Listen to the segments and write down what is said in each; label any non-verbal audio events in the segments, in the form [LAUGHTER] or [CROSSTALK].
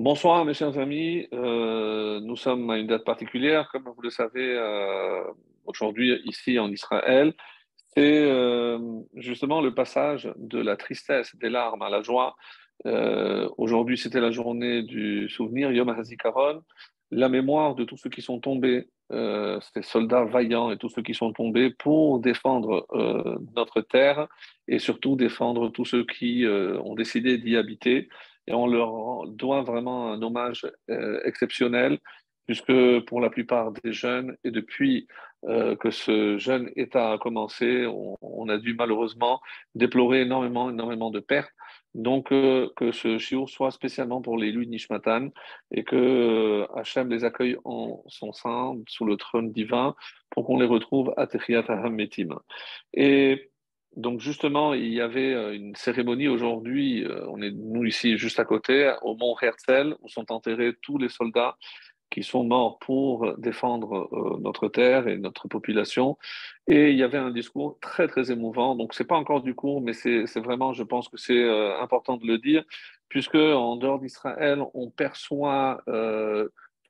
Bonsoir mes chers amis, Euh, nous sommes à une date particulière, comme vous le savez, euh, aujourd'hui ici en Israël. C'est euh, justement le passage de la tristesse, des larmes à la joie. Aujourd'hui c'était la journée du souvenir, Yom HaZikaron, la mémoire de tous ceux qui sont tombés, ces soldats vaillants et tous ceux qui sont tombés pour défendre notre terre et surtout défendre tous ceux qui ont décidé d'y habiter et on leur doit vraiment un hommage euh, exceptionnel, puisque pour la plupart des jeunes, et depuis euh, que ce jeune État a commencé, on, a dû malheureusement déplorer énormément, énormément de pertes. Donc, euh, que ce shiur soit spécialement pour les Nishmatan et que Hachem les accueille en son sein, sous le trône divin, pour qu'on les retrouve à Techiyat Metim. Et donc justement, il y avait euh, une cérémonie aujourd'hui, euh, on est nous ici juste à côté, au mont Herzl, où sont enterrés tous les soldats qui sont morts pour défendre euh, notre terre et notre population. Et il y avait un discours très très émouvant. Donc c'est pas encore du cours, mais c'est vraiment, je pense que c'est important de le dire, puisque en dehors d'Israël, on perçoit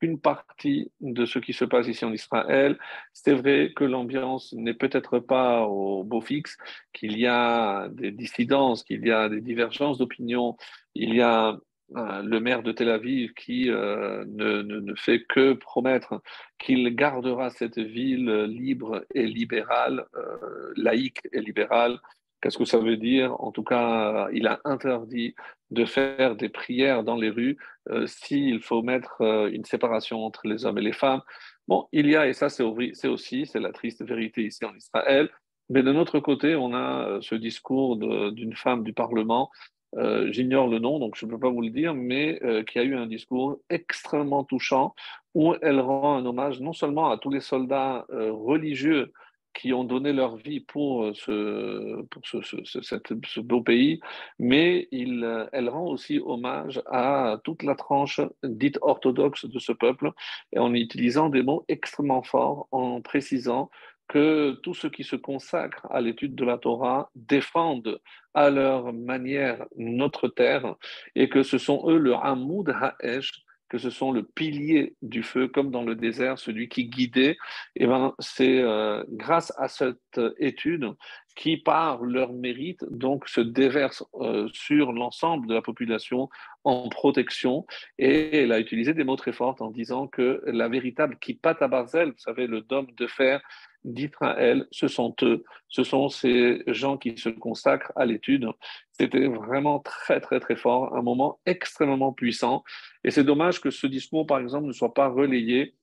une partie de ce qui se passe ici en Israël. C'est vrai que l'ambiance n'est peut-être pas au beau fixe, qu'il y a des dissidences, qu'il y a des divergences d'opinion. Il y a euh, le maire de Tel Aviv qui euh, ne, ne, fait que promettre qu'il gardera cette ville libre et libérale, euh, laïque et libérale, Qu'est-ce que ça veut dire? En tout cas, il a interdit de faire des prières dans les rues euh, s'il faut mettre euh, une séparation entre les hommes et les femmes. Bon, il y a, et ça c'est aussi, c'est la triste vérité ici en Israël, mais de notre côté, on a euh, ce discours d'une femme du Parlement, j'ignore le nom, donc je ne peux pas vous le dire, mais qui a eu un discours extrêmement touchant où elle rend un hommage non seulement à tous les soldats religieux qui ont donné leur vie pour euh, ce, pour ce, ce, cette, ce beau pays, mais il, euh, elle rend aussi hommage à toute la tranche dite orthodoxe de ce peuple, en utilisant des mots extrêmement forts, en précisant que tous ceux qui se consacrent à l'étude de la Torah défendent à leur manière notre terre, et que ce sont eux le Hamoud Ha'esh, que ce sont le pilier du feu, comme dans le désert, celui qui guidait, et eh ben, c'est euh, grâce à cette étude qui, par leur mérite, donc se déverse euh, sur l'ensemble de la population en protection. Et elle a utilisé des mots très forts en disant que la véritable kippat à Barzel, vous savez, le dôme de fer d'Israël, ce sont eux, ce sont ces gens qui se consacrent à l'étude. C'était vraiment très, très, très fort, un moment extrêmement puissant. Et c'est dommage que ce discours, par exemple, ne soit pas relayé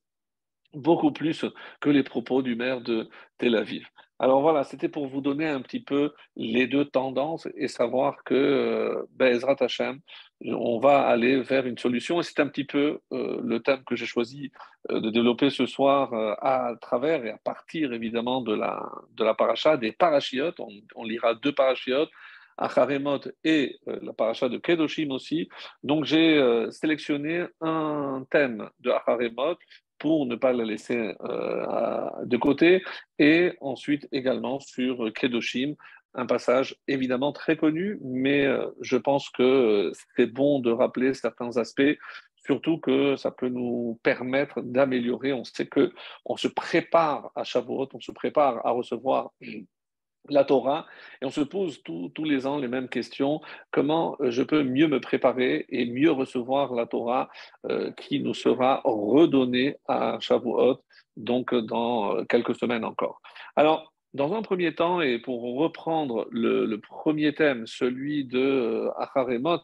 beaucoup plus que les propos du maire de Tel Aviv. Alors voilà, c'était pour vous donner un petit peu les deux tendances et savoir que euh, Bezrat Hashem, on va aller vers une solution. Et c'est un petit peu euh, le thème que j'ai choisi euh, de développer ce soir euh, à travers et à partir évidemment de la, de la paracha des parachiotes. On, lira deux parachiotes. Acharemot et la paracha de Kedoshim aussi. Donc j'ai sélectionné un thème de Acharemot pour ne pas la laisser de côté. Et ensuite également sur Kedoshim, un passage évidemment très connu, mais euh, je pense que c'est bon de rappeler certains aspects, surtout que ça peut nous permettre d'améliorer. On sait que on se prépare à Shavuot, on se prépare à recevoir la Torah, et on se pose tous les ans les mêmes questions. Comment je peux mieux me préparer et mieux recevoir la Torah euh, qui nous sera redonnée à Shavuot, donc dans quelques semaines encore? Alors, dans un premier temps, et pour reprendre le, premier thème, celui de euh, Acharemot,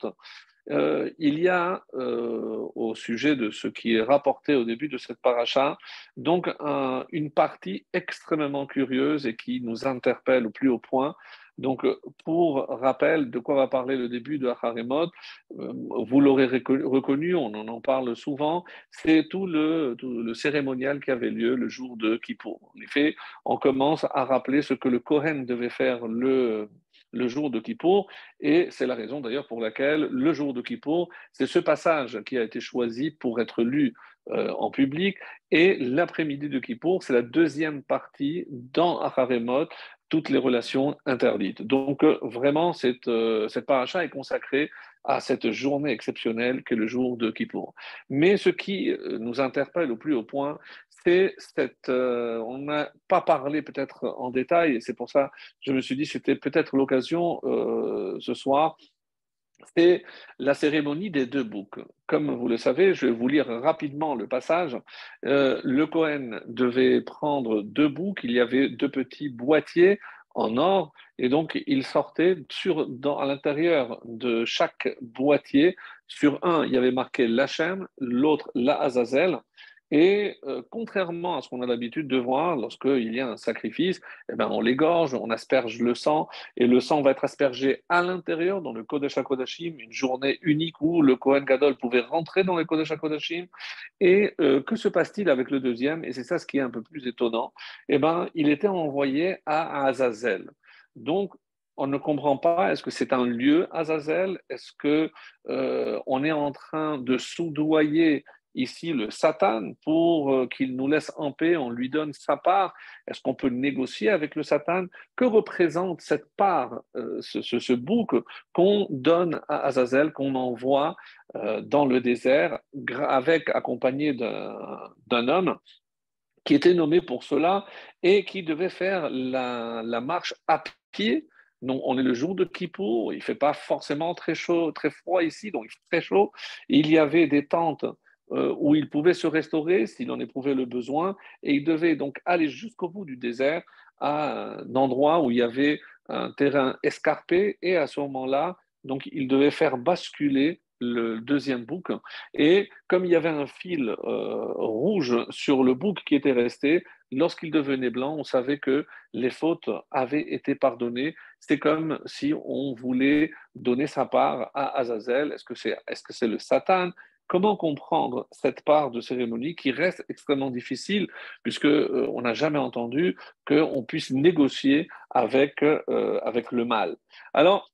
euh, il y a euh, au sujet de ce qui est rapporté au début de cette paracha, donc un, une partie extrêmement curieuse et qui nous interpelle au plus haut point. Donc, pour rappel, de quoi va parler le début de Acharemot euh, Vous l'aurez reconnu, on en parle souvent, c'est tout le, cérémonial qui avait lieu le jour de Kippour. En effet, on commence à rappeler ce que le Kohen devait faire le, jour de Kippour, et c'est la raison d'ailleurs pour laquelle le jour de Kippour, c'est ce passage qui a été choisi pour être lu euh, en public, et l'après-midi de Kippour, c'est la deuxième partie dans Acharemot toutes les relations interdites. Donc euh, vraiment, cette, euh, cette paracha est consacrée à cette journée exceptionnelle qu'est le jour de Kippour. Mais ce qui euh, nous interpelle au plus haut point, c'est cette... on n'a pas parlé peut-être en détail, et c'est pour ça que je me suis dit c'était peut-être l'occasion ce soir c'est la cérémonie des deux boucs. Comme vous le savez, je vais vous lire rapidement le passage. Euh, le Cohen devait prendre deux boucs, il y avait deux petits boîtiers en or, et donc il sortait sur, à l'intérieur de chaque boîtier. Sur un, il y avait marqué l'Hachem, l'autre la Azazel, et euh, contrairement à ce qu'on a l'habitude de voir, lorsqu'il y a un sacrifice, eh ben, on l'égorge, on asperge le sang, et le sang va être aspergé à l'intérieur, dans le Kodesh HaKodashim, une journée unique où le Kohen Gadol pouvait rentrer dans le Kodesh HaKodashim. Et euh, que se passe-t-il avec le deuxième? Et c'est ça ce qui est un peu plus étonnant. Eh ben, il était envoyé à Azazel. Donc, on ne comprend pas, est-ce que c'est un lieu, Azazel? Est-ce qu'on euh, est en train de soudoyer ici le Satan pour euh, qu'il nous laisse en paix, on lui donne sa part. Est-ce qu'on peut négocier avec le Satan? Que représente cette part, euh, ce, bouc qu'on donne à Azazel, qu'on envoie euh, dans le désert, avec accompagné d'un homme qui était nommé pour cela et qui devait faire la, marche à pied? Non, on est le jour de Kippour, il ne fait pas forcément très chaud, très froid ici, donc il fait très chaud. Il y avait des tentes où il pouvait se restaurer s'il en éprouvait le besoin, et il devait donc aller jusqu'au bout du désert à un endroit où il y avait un terrain escarpé, et à ce moment-là, donc il devait faire basculer le deuxième bouc. Et comme il y avait un fil euh, rouge sur le bouc qui était resté, lorsqu'il devenait blanc, on savait que les fautes avaient été pardonnées. C'est comme si on voulait donner sa part à Azazel. Est-ce que c'est est -ce c'est le Satan Comment comprendre cette part de cérémonie qui reste extrêmement difficile puisque euh, on n'a jamais entendu qu'on puisse négocier avec, euh, le mal? Alors,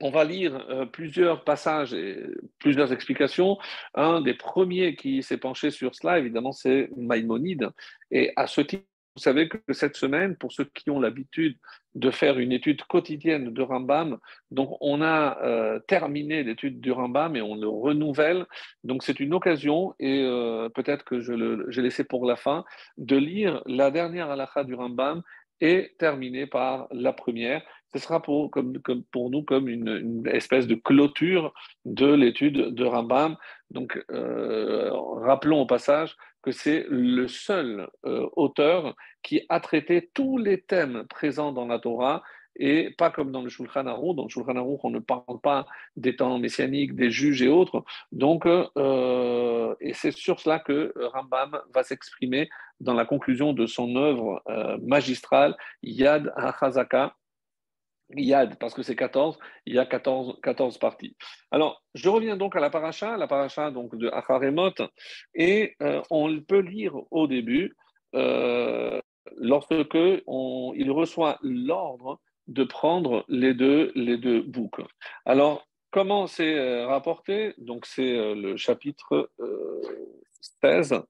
on va lire euh, plusieurs passages et plusieurs explications. Un des premiers qui s'est penché sur cela, évidemment, c'est Maïmonide. Et à ce titre, vous savez que cette semaine, pour ceux qui ont l'habitude de faire une étude quotidienne de Rambam, donc on a euh, terminé l'étude du Rambam et on le renouvelle. Donc c'est une occasion, et euh, peut-être que je l'ai laissé pour la fin, de lire la dernière halakha du Rambam et terminer par la première. Ce sera pour, nous comme une, espèce de clôture de l'étude de Rambam. Donc, euh, rappelons au passage que c'est le seul euh, auteur qui a traité tous les thèmes présents dans la Torah et pas comme dans le Shulchan Aruch. Dans le Shulchan Aruch, on ne parle pas des temps messianiques, des juges et autres. Donc, euh, et c'est sur cela que Rambam va s'exprimer dans la conclusion de son œuvre euh, magistrale, Yad HaChazaka, Yad, parce que c'est 14, il y a 14, 14 parties. Alors, je reviens donc à la paracha, la paracha donc de Acharemot, et euh, on peut lire au début, euh, lorsque il reçoit l'ordre de prendre les deux, les deux boucs. Alors, comment c'est euh, rapporté? Donc, c'est le chapitre 16.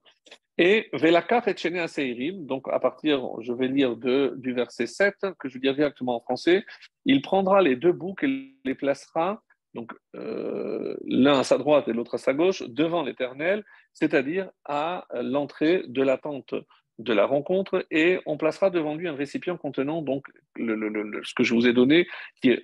Et Velakar et Seirim, donc à partir, je vais lire du verset 7, que je dirai directement en français, il prendra les deux boucs et les placera, donc euh, l'un à sa droite et l'autre à sa gauche, devant l'Éternel, c'est-à-dire à, l'entrée de la tente de la rencontre, et on placera devant lui un récipient contenant donc ce que je vous ai donné, qui est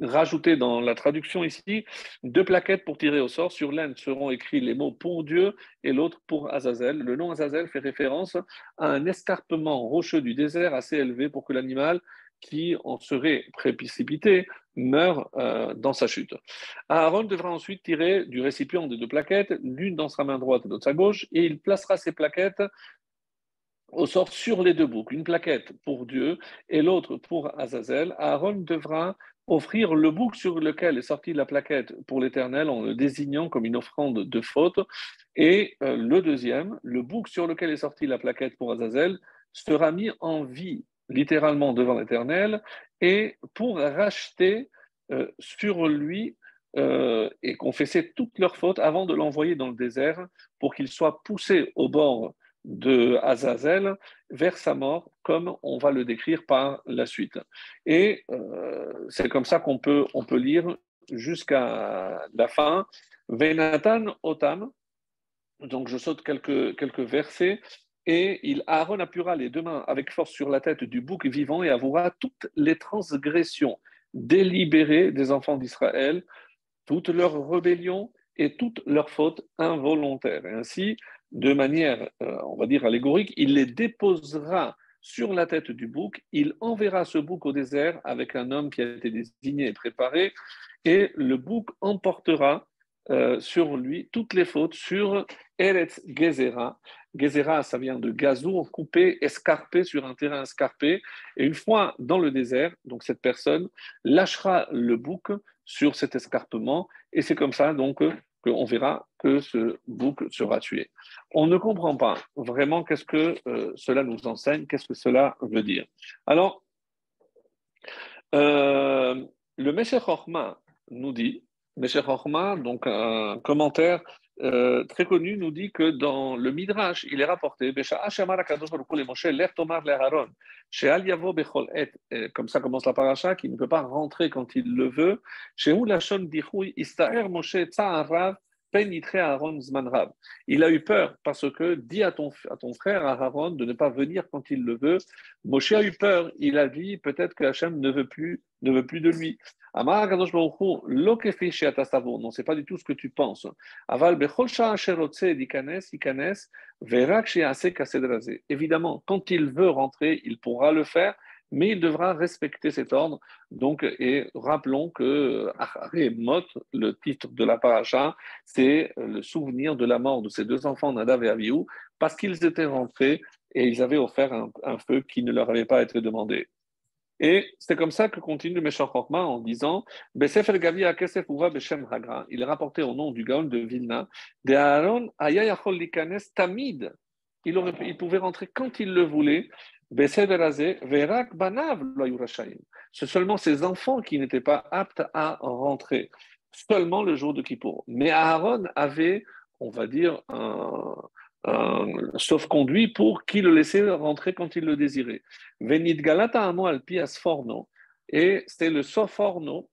rajouter dans la traduction ici deux plaquettes pour tirer au sort. Sur l'un seront écrits les mots pour Dieu et l'autre pour Azazel. Le nom Azazel fait référence à un escarpement rocheux du désert assez élevé pour que l'animal qui en serait précipité meure euh, dans sa chute. Aaron devra ensuite tirer du récipient des deux plaquettes, l'une dans sa main droite et l'autre sa gauche, et il placera ces plaquettes au sort sur les deux boucles, une plaquette pour Dieu et l'autre pour Azazel. Aaron devra offrir le bouc sur lequel est sortie la plaquette pour l'Éternel en le désignant comme une offrande de faute. Et euh, le deuxième, le bouc sur lequel est sortie la plaquette pour Azazel, sera mis en vie littéralement devant l'Éternel et pour racheter euh, sur lui euh, et confesser toutes leurs fautes avant de l'envoyer dans le désert pour qu'il soit poussé au bord de Azazel vers sa mort, comme on va le décrire par la suite. Et euh, c'est comme ça qu'on peut, on peut lire jusqu'à la fin. Venatan Otam, donc je saute quelques, quelques versets, et il, Aaron appuiera les deux mains avec force sur la tête du bouc vivant et avouera toutes les transgressions délibérées des enfants d'Israël, toutes leurs rébellions et toutes leurs fautes involontaires. Et ainsi, de manière, euh, on va dire, allégorique, il les déposera sur la tête du bouc, il enverra ce bouc au désert avec un homme qui a été désigné et préparé, et le bouc emportera euh, sur lui toutes les fautes sur Eretz Gezerah. Gezerah, ça vient de gazour, coupé, escarpé sur un terrain escarpé. Et une fois dans le désert, donc cette personne lâchera le bouc sur cet escarpement, et c'est comme ça donc qu'on verra que ce bouc sera tué. On ne comprend pas vraiment qu'est-ce que euh, cela nous enseigne, qu'est-ce que cela veut dire. Alors, euh, le Mesher nous dit, Mesher donc un commentaire euh, très connu, nous dit que dans le Midrash, il est rapporté, comme ça commence la paracha, qui ne peut pas rentrer quand il le veut, chez il a eu peur parce que dit à ton, à ton frère Aaron de ne pas venir quand il le veut. Moshe a eu peur. Il a dit peut-être que Hachem ne veut plus, ne veut plus de lui. Non, c'est pas du tout ce que tu penses. Évidemment, quand il veut rentrer, il pourra le faire mais il devra respecter cet ordre. Donc, et rappelons que Mot, le titre de la paracha, c'est le souvenir de la mort de ces deux enfants, Nadav et Avihu, parce qu'ils étaient rentrés et ils avaient offert un, feu qui ne leur avait pas été demandé. Et c'est comme ça que continue le méchant en disant Il est rapporté au nom du Gaon de Vilna, Tamid. Il pouvait rentrer quand il le voulait, c'est seulement ses enfants qui n'étaient pas aptes à rentrer, seulement le jour de Kippour. Mais Aaron avait, on va dire, un, sauf-conduit pour qu'il le laissait rentrer quand il le désirait. Venit Galata Amo Alpias Forno, et c'est le Soforno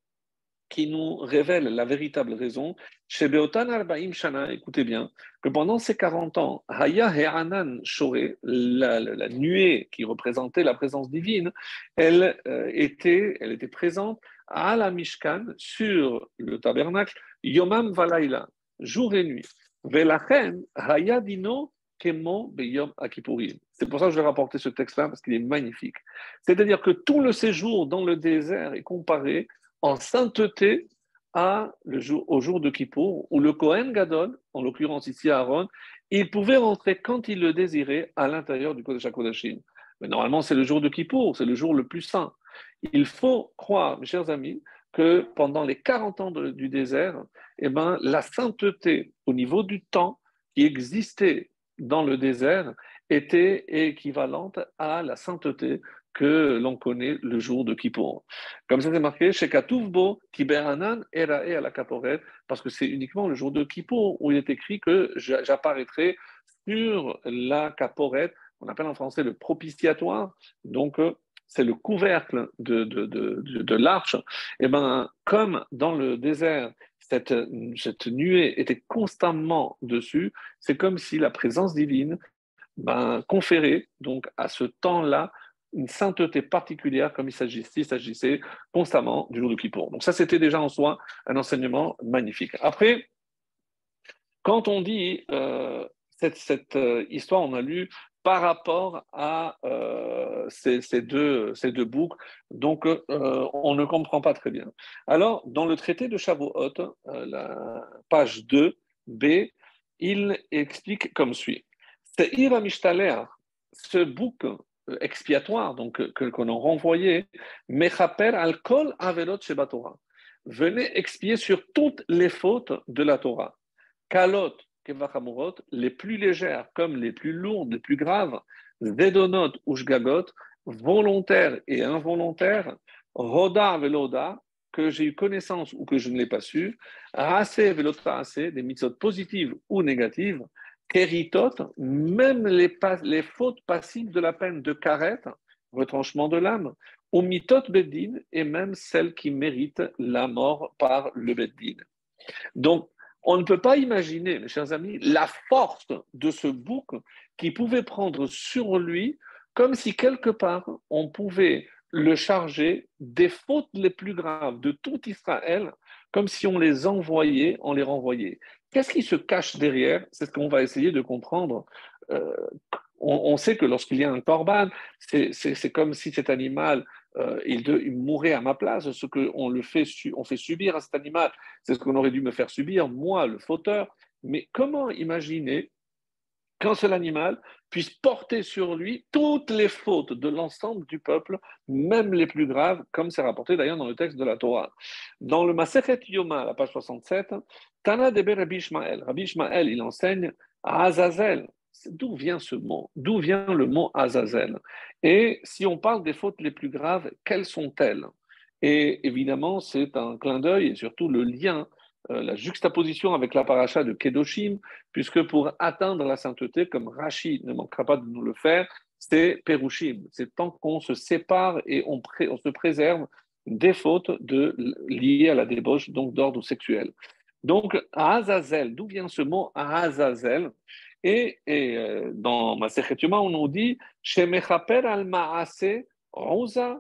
qui nous révèle la véritable raison. Chez Beotan Arbaim Shana, écoutez bien, que pendant ces 40 ans, Haya He'anan Shore, la, nuée qui représentait la présence divine, elle, euh, était, elle était présente à la Mishkan, sur le tabernacle, Yomam Valaila, jour et nuit. Velachen Haya Dino. C'est pour ça que je vais rapporter ce texte-là, parce qu'il est magnifique. C'est-à-dire que tout le séjour dans le désert est comparé en sainteté à le jour, au jour de Kippour, où le Kohen Gadol, en l'occurrence ici Aaron, il pouvait rentrer quand il le désirait à l'intérieur du Kodesh HaKodashim. Mais normalement, c'est le jour de Kippour, c'est le jour le plus saint. Il faut croire, mes chers amis, que pendant les 40 ans du désert, eh ben, la sainteté au niveau du temps qui existait dans le désert était équivalente à la sainteté que l'on connaît le jour de Kippour. Comme ça, c'est marqué chez Katouvbo, Kiberanan, Erae à la Kaporet, parce que c'est uniquement le jour de Kippour où il est écrit que j'apparaîtrai sur la Kaporet, on appelle en français le propitiatoire, donc euh, c'est le couvercle de, de, de, de l'arche. Et eh ben, comme dans le désert, cette, cette nuée était constamment dessus, c'est comme si la présence divine ben, conférait donc à ce temps-là une sainteté particulière comme il s'agissait, constamment du jour de Kippour. Donc ça, c'était déjà en soi un enseignement magnifique. Après, quand on dit euh, cette, euh, histoire, on a lu par rapport à euh, ces, deux, ces donc on ne comprend pas très bien. Alors, dans le traité de Shavuot, la page 2, B, il explique comme suit. Ce bouc expiatoire, donc que qu'on a renvoyé, Mechaper al-Kol Avelot Sheba Torah. Venez expier sur toutes les fautes de la Torah. Kalot, Kevachamurot, les plus légères comme les plus lourdes, les plus graves, Zedonot ou Shgagot, volontaires et involontaires, Roda Veloda, que j'ai eu connaissance ou que je ne l'ai pas su, Rase Velotra des mitzvot positives ou négatives, Keritot, même les, les, fautes passives de la peine de karet, retranchement de l'âme, ou mitot beddin, et même celles qui méritent la mort par le beddin. Donc, on ne peut pas imaginer, mes chers amis, la force de ce bouc qui pouvait prendre sur lui comme si quelque part on pouvait le charger des fautes les plus graves de tout Israël, comme si on les envoyait, on les renvoyait. Qu'est-ce qui se cache derrière? C'est ce qu'on va essayer de comprendre. Euh, on, sait que lorsqu'il y a un corban, c'est comme si cet animal, euh, il, mourait à ma place. Ce qu'on fait, on fait subir à cet animal, c'est ce qu'on aurait dû me faire subir, moi, le fauteur. Mais comment imaginer qu'un seul animal puisse porter sur lui toutes les fautes de l'ensemble du peuple, même les plus graves, comme c'est rapporté d'ailleurs dans le texte de la Torah. Dans le Masechet Yoma, la page 67, Tana de Rabbi Ishmael. Rabbi Ishmael, il enseigne à Azazel. D'où vient ce mot? D'où vient le mot Azazel? Et si on parle des fautes les plus graves, quelles sont-elles? Et évidemment, c'est un clin d'œil et surtout le lien la juxtaposition avec la paracha de Kedoshim, puisque pour atteindre la sainteté, comme Rachid ne manquera pas de nous le faire, c'est Perushim. C'est tant qu'on se sépare et on, se préserve des fautes de, liées à la débauche, donc d'ordre sexuel. Donc, Azazel, d'où vient ce mot Azazel? Et, euh, dans ma on nous dit Shemechaper al Maase Rosa.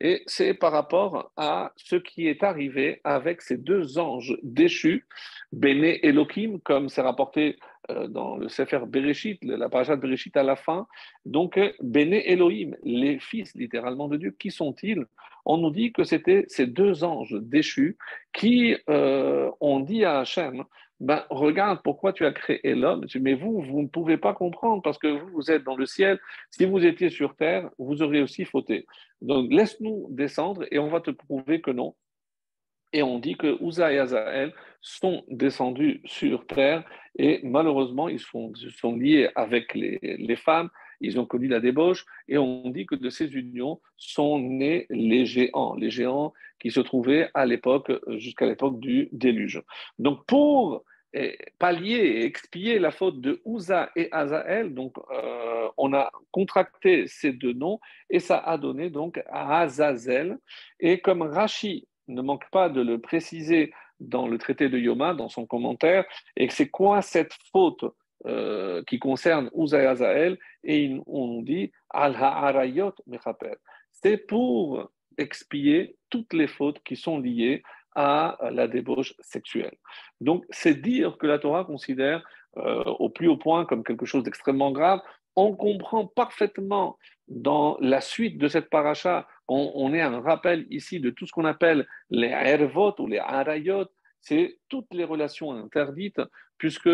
Et c'est par rapport à ce qui est arrivé avec ces deux anges déchus, Béné Elohim, comme c'est rapporté euh, dans le Sefer Bereshit, la paracha de Bereshit à la fin. Donc, Béné Elohim, les fils littéralement de Dieu, qui sont-ils? On nous dit que c'était ces deux anges déchus qui euh, ont dit à Hachem ben, regarde pourquoi tu as créé l'homme. Mais vous, vous ne pouvez pas comprendre parce que vous, êtes dans le ciel. Si vous étiez sur terre, vous auriez aussi fauté. Donc laisse-nous descendre et on va te prouver que non. Et on dit que Uza et Azael sont descendus sur terre et malheureusement, ils sont, sont liés avec les, les femmes ils ont connu la débauche, et on dit que de ces unions sont nés les géants, les géants qui se trouvaient à l'époque, jusqu'à l'époque du déluge. Donc pour pallier et expier la faute de Uza et Azael, donc euh, on a contracté ces deux noms, et ça a donné donc Azazel, et comme Rashi ne manque pas de le préciser dans le traité de Yoma, dans son commentaire, et c'est quoi cette faute euh, qui concerne Uza et Azael, et on dit Al-Ha'arayot. C'est pour expier toutes les fautes qui sont liées à la débauche sexuelle. Donc, c'est dire que la Torah considère euh, au plus haut point comme quelque chose d'extrêmement grave. On comprend parfaitement dans la suite de cette paracha, on, on est un rappel ici de tout ce qu'on appelle les ervot ou les arayot, c'est toutes les relations interdites, puisque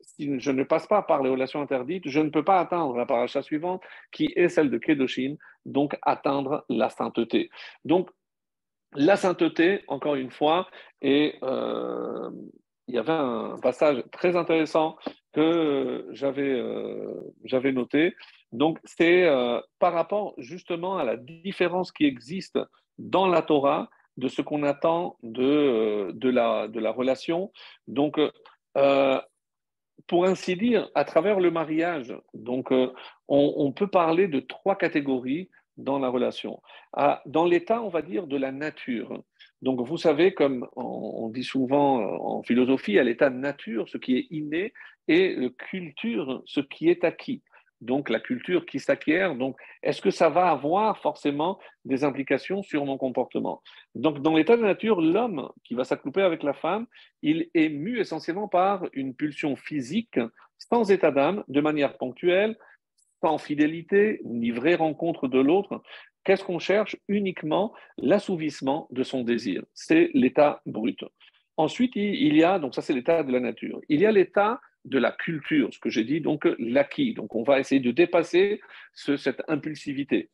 si je ne passe pas par les relations interdites, je ne peux pas atteindre la paracha suivante, qui est celle de Kedoshin, donc atteindre la sainteté. Donc, la sainteté, encore une fois, et euh, il y avait un passage très intéressant que j'avais euh, noté. Donc, c'est euh, par rapport justement à la différence qui existe dans la Torah de ce qu'on attend de, de, la, de la relation. Donc, pour ainsi dire, à travers le mariage, donc on, peut parler de trois catégories dans la relation. Ah, dans l'état, on va dire, de la nature. Donc, vous savez, comme on, dit souvent euh, en philosophie, à l'état de nature, ce qui est inné, et culture, ce qui est acquis donc la culture qui s'acquiert. Donc, est-ce que ça va avoir forcément des implications sur mon comportement? Donc, dans l'état de nature, l'homme qui va s'accouper avec la femme, il est mu essentiellement par une pulsion physique, sans état d'âme, de manière ponctuelle, sans fidélité, ni vraie rencontre de l'autre. Qu'est-ce qu'on cherche? Uniquement l'assouvissement de son désir. C'est l'état brut. Ensuite, il y a, donc ça c'est l'état de la nature, il y a l'état de la culture, ce que j'ai dit, donc l'acquis. Donc on va essayer de dépasser cette impulsivité.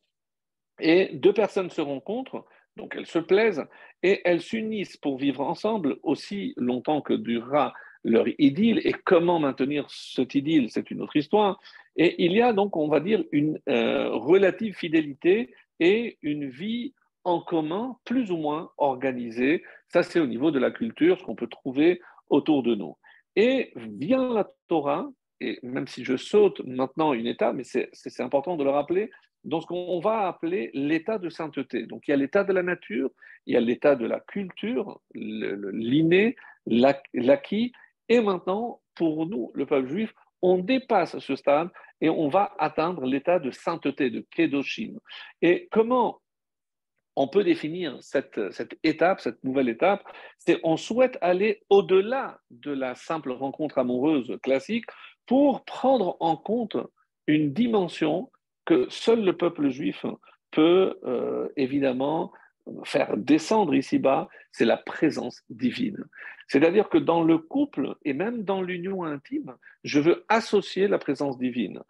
Et deux personnes se rencontrent, donc elles se plaisent, et elles s'unissent pour vivre ensemble aussi longtemps que durera leur idylle. Et comment maintenir cet idylle, c'est une autre histoire. Et il y a donc, on va dire, une euh, relative fidélité et une vie en commun plus ou moins organisée. Ça, c'est au niveau de la culture, ce qu'on peut trouver autour de nous. Et vient la Torah, et même si je saute maintenant une étape, mais c'est important de le rappeler, dans ce qu'on va appeler l'état de sainteté. Donc il y a l'état de la nature, il y a l'état de la culture, l'inné, l'acquis, et maintenant, pour nous, le peuple juif, on dépasse ce stade et on va atteindre l'état de sainteté, de kedoshim. Et comment on peut définir cette, étape, cette nouvelle étape, c'est on souhaite aller au-delà de la simple rencontre amoureuse classique pour prendre en compte une dimension que seul le peuple juif peut euh, évidemment faire descendre ici-bas, c'est la présence divine. C'est-à-dire que dans le couple et même dans l'union intime, je veux associer la présence divine.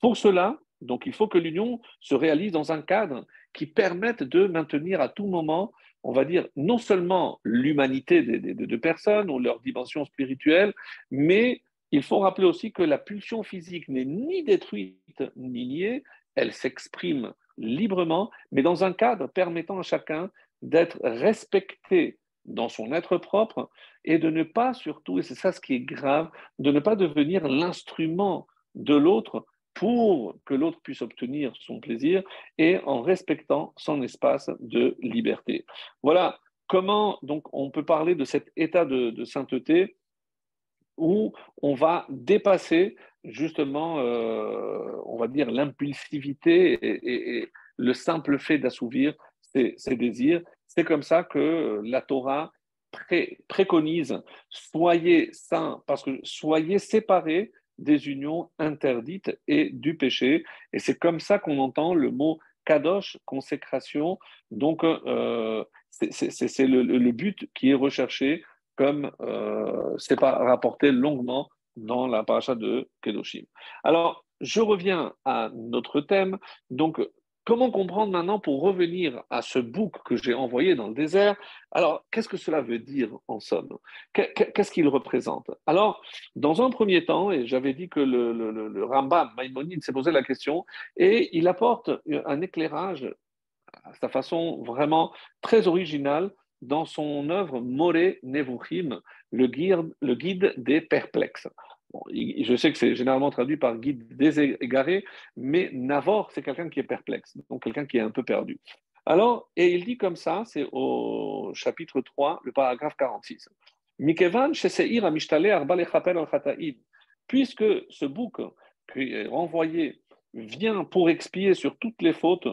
Pour cela, donc il faut que l'union se réalise dans un cadre qui permette de maintenir à tout moment, on va dire, non seulement l'humanité des deux personnes ou leur dimension spirituelle, mais il faut rappeler aussi que la pulsion physique n'est ni détruite ni liée, elle s'exprime librement, mais dans un cadre permettant à chacun d'être respecté dans son être propre et de ne pas surtout, et c'est ça ce qui est grave, de ne pas devenir l'instrument de l'autre pour que l'autre puisse obtenir son plaisir et en respectant son espace de liberté. Voilà comment donc on peut parler de cet état de sainteté où on va dépasser justement, euh, on va dire, l'impulsivité et, le simple fait d'assouvir ses, désirs. C'est comme ça que la Torah préconise soyez saints, parce que soyez séparés des unions interdites et du péché. Et c'est comme ça qu'on entend le mot kadosh, consécration. Donc, euh, c'est le, but qui est recherché comme euh, c'est pas rapporté longuement dans la paracha de Kedoshim. Alors, je reviens à notre thème. Donc, comment comprendre maintenant pour revenir à ce bouc que j'ai envoyé dans le désert? Alors, qu'est-ce que cela veut dire en somme? Qu'est-ce qu'il représente? Alors, dans un premier temps, et j'avais dit que le, Rambam, Maïmonide, s'est posé la question, et il apporte un éclairage à sa façon vraiment très originale dans son œuvre Moré Nevuchim, le guide, le guide des perplexes. je sais que c'est généralement traduit par guide des égarés, mais Navor, c'est quelqu'un qui est perplexe, donc quelqu'un qui est un peu perdu. Alors, et il dit comme ça, c'est au chapitre 3, le paragraphe 46. Mikevan Puisque ce bouc qui est renvoyé vient pour expier sur toutes les fautes,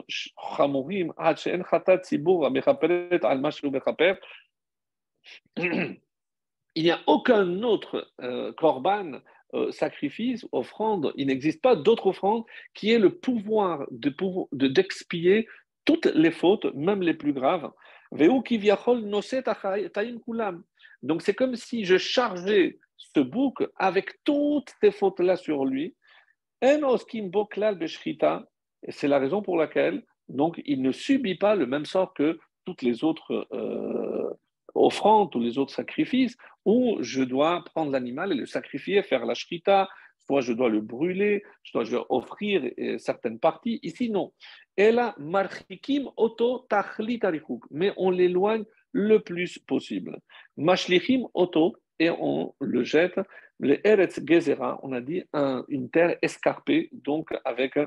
[CLEARS THROAT] il n'y a aucun autre euh, korban, euh, sacrifice, offrande, il n'existe pas d'autre offrande qui ait le pouvoir de d'expier toutes les fautes, même les plus graves. Donc c'est comme si je chargeais ce bouc avec toutes ces fautes-là sur lui, c'est la raison pour laquelle donc, il ne subit pas le même sort que toutes les autres euh, offrandes, tous les autres sacrifices, où je dois prendre l'animal et le sacrifier, faire la shrita, soit je dois le brûler, je dois, offrir euh, certaines parties. Ici, non. Auto mais on l'éloigne le plus possible. Mashlichim auto, et on le jette. Le Eretz Gezera, on a dit une terre escarpée, donc avec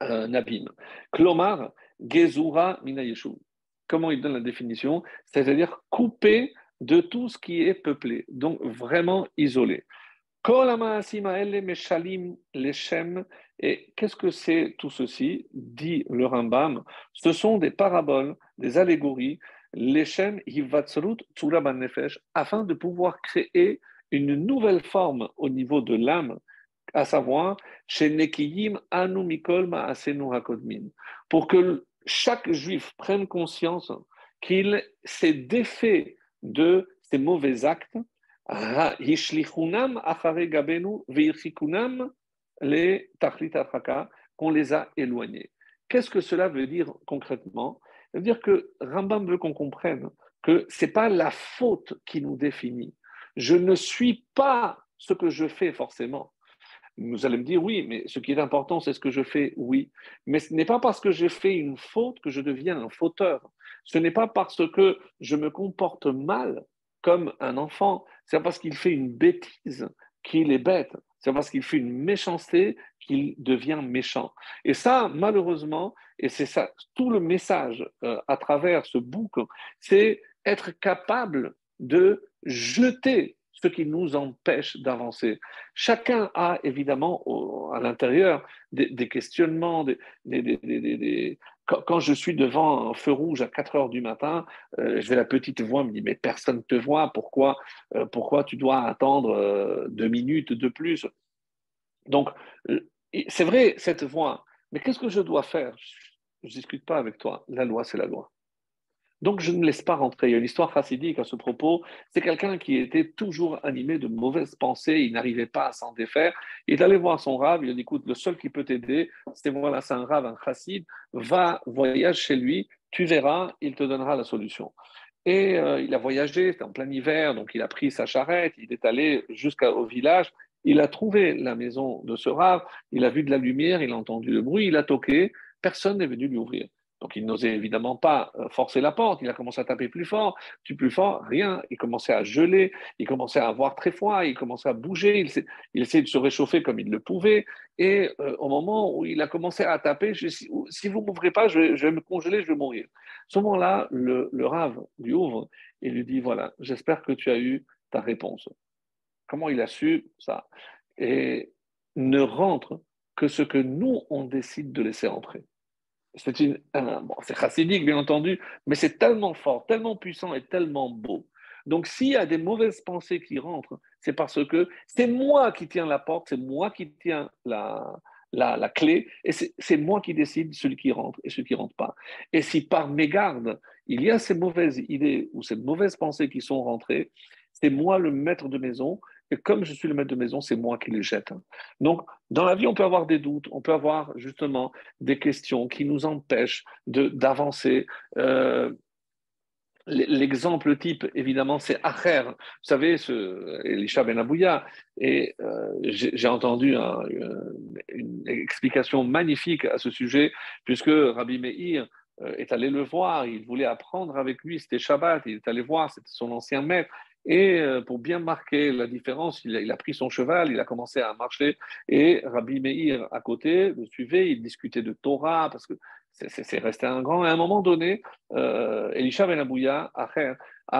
un abîme. Klomar, Gezura Minayeshu. Comment il donne la définition? C'est-à-dire coupé de tout ce qui est peuplé, donc vraiment isolé. Et qu'est-ce que c'est tout ceci? Dit le Rambam. Ce sont des paraboles, des allégories l'Echem Nefesh, afin de pouvoir créer une nouvelle forme au niveau de l'âme, à savoir chez Anu Maasenu Hakodmin, pour que chaque juif prenne conscience qu'il s'est défait de ses mauvais actes, les qu'on les a éloignés. Qu'est-ce que cela veut dire concrètement? C'est-à-dire que Rambam veut qu'on comprenne que ce n'est pas la faute qui nous définit. Je ne suis pas ce que je fais forcément. Vous allez me dire, oui, mais ce qui est important, c'est ce que je fais, oui. Mais ce n'est pas parce que j'ai fait une faute que je deviens un fauteur. Ce n'est pas parce que je me comporte mal comme un enfant. C'est parce qu'il fait une bêtise qu'il est bête. C'est parce qu'il fait une méchanceté qu'il devient méchant. Et ça, malheureusement, et c'est ça, tout le message euh, à travers ce bouc, c'est être capable de jeter ce qui nous empêche d'avancer. Chacun a évidemment à l'intérieur des, questionnements, des, quand, je suis devant un feu rouge à 4 heures du matin, euh, je vais la petite voix me dit mais personne ne te voit, pourquoi, euh, pourquoi tu dois attendre euh, deux minutes de plus? Donc c'est vrai cette voix, mais qu'est-ce que je dois faire? Je ne discute pas avec toi. La loi c'est la loi. Donc je ne laisse pas rentrer. Il y a une histoire chassidique à ce propos. C'est quelqu'un qui était toujours animé de mauvaises pensées, il n'arrivait pas à s'en défaire. Il est allé voir son rave, il a dit écoute, le seul qui peut t'aider, c'est voilà, c'est un rave, un chassid, va, voyage chez lui, tu verras, il te donnera la solution. Et euh, il a voyagé, c'était en plein hiver, donc il a pris sa charrette, il est allé jusqu'au village, il a trouvé la maison de ce rave, il a vu de la lumière, il a entendu le bruit, il a toqué, personne n'est venu lui ouvrir. Donc il n'osait évidemment pas euh, forcer la porte, il a commencé à taper plus fort, plus fort, rien, il commençait à geler, il commençait à avoir très froid, il commençait à bouger, il, essayait de se réchauffer comme il le pouvait, et euh, au moment où il a commencé à taper, je, si, vous ne m'ouvrez pas, je vais, me congeler, je vais mourir. Ce moment-là, le, le rave lui ouvre et lui dit, voilà, j'espère que tu as eu ta réponse. Comment il a su ça Et ne rentre que ce que nous, on décide de laisser entrer c'est une, c'est chassidique, bien entendu, mais c'est tellement fort, tellement puissant et tellement beau. Donc, s'il y a des mauvaises pensées qui rentrent, c'est parce que c'est moi qui tiens la porte, c'est moi qui tiens la, la, la clé, et c'est moi qui décide celui qui rentre et celui qui ne rentre pas. Et si par mégarde, il y a ces mauvaises idées ou ces mauvaises pensées qui sont rentrées, c'est moi le maître de maison, et comme je suis le maître de maison, c'est moi qui les jette. Donc, dans la vie, on peut avoir des doutes, on peut avoir justement des questions qui nous empêchent d'avancer. Euh, l'exemple type, évidemment, c'est Acher. Vous savez, ce, Elisha Ben. Et euh, j'ai entendu une explication magnifique à ce sujet, puisque Rabbi Meir euh, est allé le voir, il voulait apprendre avec lui, c'était Shabbat, il est allé voir, c'était son ancien maître. Et euh, pour bien marquer la différence, il a, pris son cheval, il a commencé à marcher, et Rabbi Meir à côté le suivait, il discutait de Torah, parce que c'est resté un grand. Et à un moment donné, euh, Elisha Ben Abouya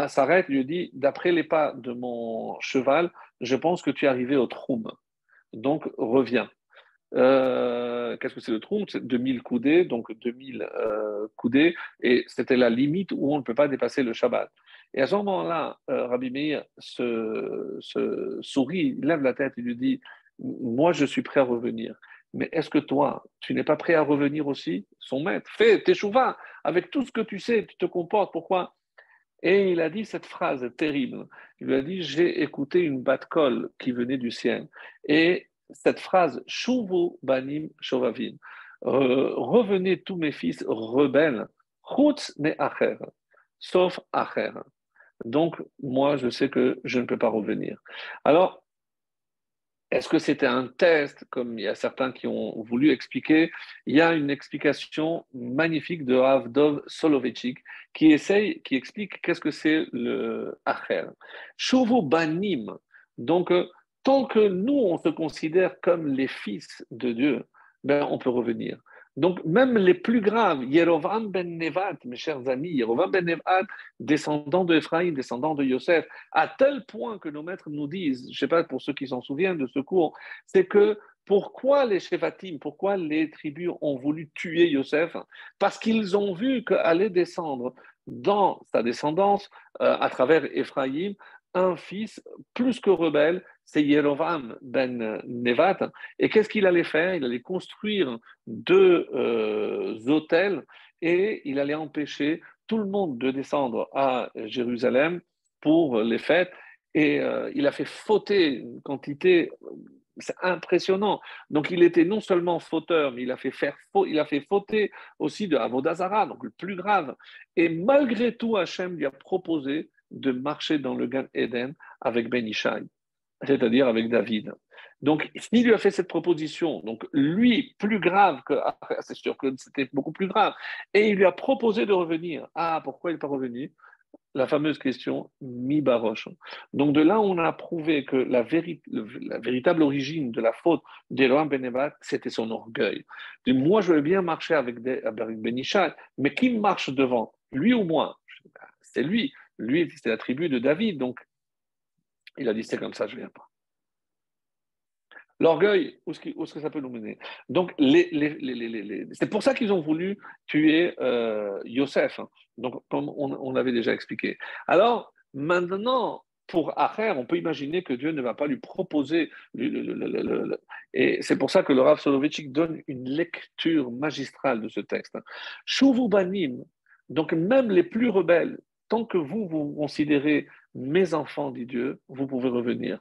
s'arrête, lui dit D'après les pas de mon cheval, je pense que tu es arrivé au Troum. Donc reviens. Euh, qu'est-ce que c'est le Troum? C'est 2000 coudées, donc 2000 euh, coudées, et c'était la limite où on ne peut pas dépasser le Shabbat. Et à ce moment-là, euh, Rabbi Meir se, sourit, lève la tête et lui dit Moi, je suis prêt à revenir. Mais est-ce que toi, tu n'es pas prêt à revenir aussi? Son maître, fais tes chouvas avec tout ce que tu sais, tu te comportes. Pourquoi? Et il a dit cette phrase terrible. Il lui a dit J'ai écouté une batte colle qui venait du ciel. Et cette phrase Shuvu banim shovavim. Revenez tous mes fils rebelles, chutz ne acher, sauf acher. Donc, moi, je sais que je ne peux pas revenir. Alors, est-ce que c'était un test, comme il y a certains qui ont voulu expliquer? Il y a une explication magnifique de Avdov Soloveitchik qui essaye, qui explique qu'est-ce que c'est le Acher. Shuvu Banim. Donc, tant que nous, on se considère comme les fils de Dieu, ben, on peut revenir. Donc, même les plus graves, Yerovam ben Nevat, mes chers amis, Yerovam ben Nevat, descendant de Ephraïm, descendant de Yosef, à tel point que nos maîtres nous disent, je ne sais pas pour ceux qui s'en souviennent de ce cours, c'est que pourquoi les Shevatim, pourquoi les tribus ont voulu tuer Yosef? Parce qu'ils ont vu qu'allait descendre dans sa descendance, euh, à travers Ephraïm, un fils plus que rebelle, c'est Yerovam ben Nevat. Et qu'est-ce qu'il allait faire? Il allait construire deux euh, hôtels et il allait empêcher tout le monde de descendre à Jérusalem pour les fêtes. Et euh, il a fait fauter une quantité, c'est impressionnant. Donc il était non seulement fauteur, mais il a fait, faire il a fait fauter aussi de Avodazara, donc le plus grave. Et malgré tout, Hachem lui a proposé de marcher dans le Gan Eden avec Ben Ishai, c'est-à-dire avec David. Donc, il lui a fait cette proposition, donc lui, plus grave que. C'est sûr que c'était beaucoup plus grave. Et il lui a proposé de revenir. Ah, pourquoi il n'est pas revenu? La fameuse question mi baroche. Donc de là, on a prouvé que la, véritable origine de la faute d'Elohim Benevat, c'était son orgueil. moi, je veux bien marcher avec, avec Benishal, mais qui marche devant Lui ou moi C'est lui. Lui, c'est la tribu de David. Donc, il a dit, c'est comme ça, je ne viens pas. L'orgueil, où est-ce que ça peut nous mener? Donc, c'est pour ça qu'ils ont voulu tuer euh, Yosef, hein. donc, comme on, l'avait déjà expliqué. Alors, maintenant, pour Acher, on peut imaginer que Dieu ne va pas lui proposer. et c'est pour ça que le Rav Soloveitchik donne une lecture magistrale de ce texte. Shuvu banim, donc même les plus rebelles, tant que vous vous considérez mes enfants, dit Dieu, vous pouvez revenir.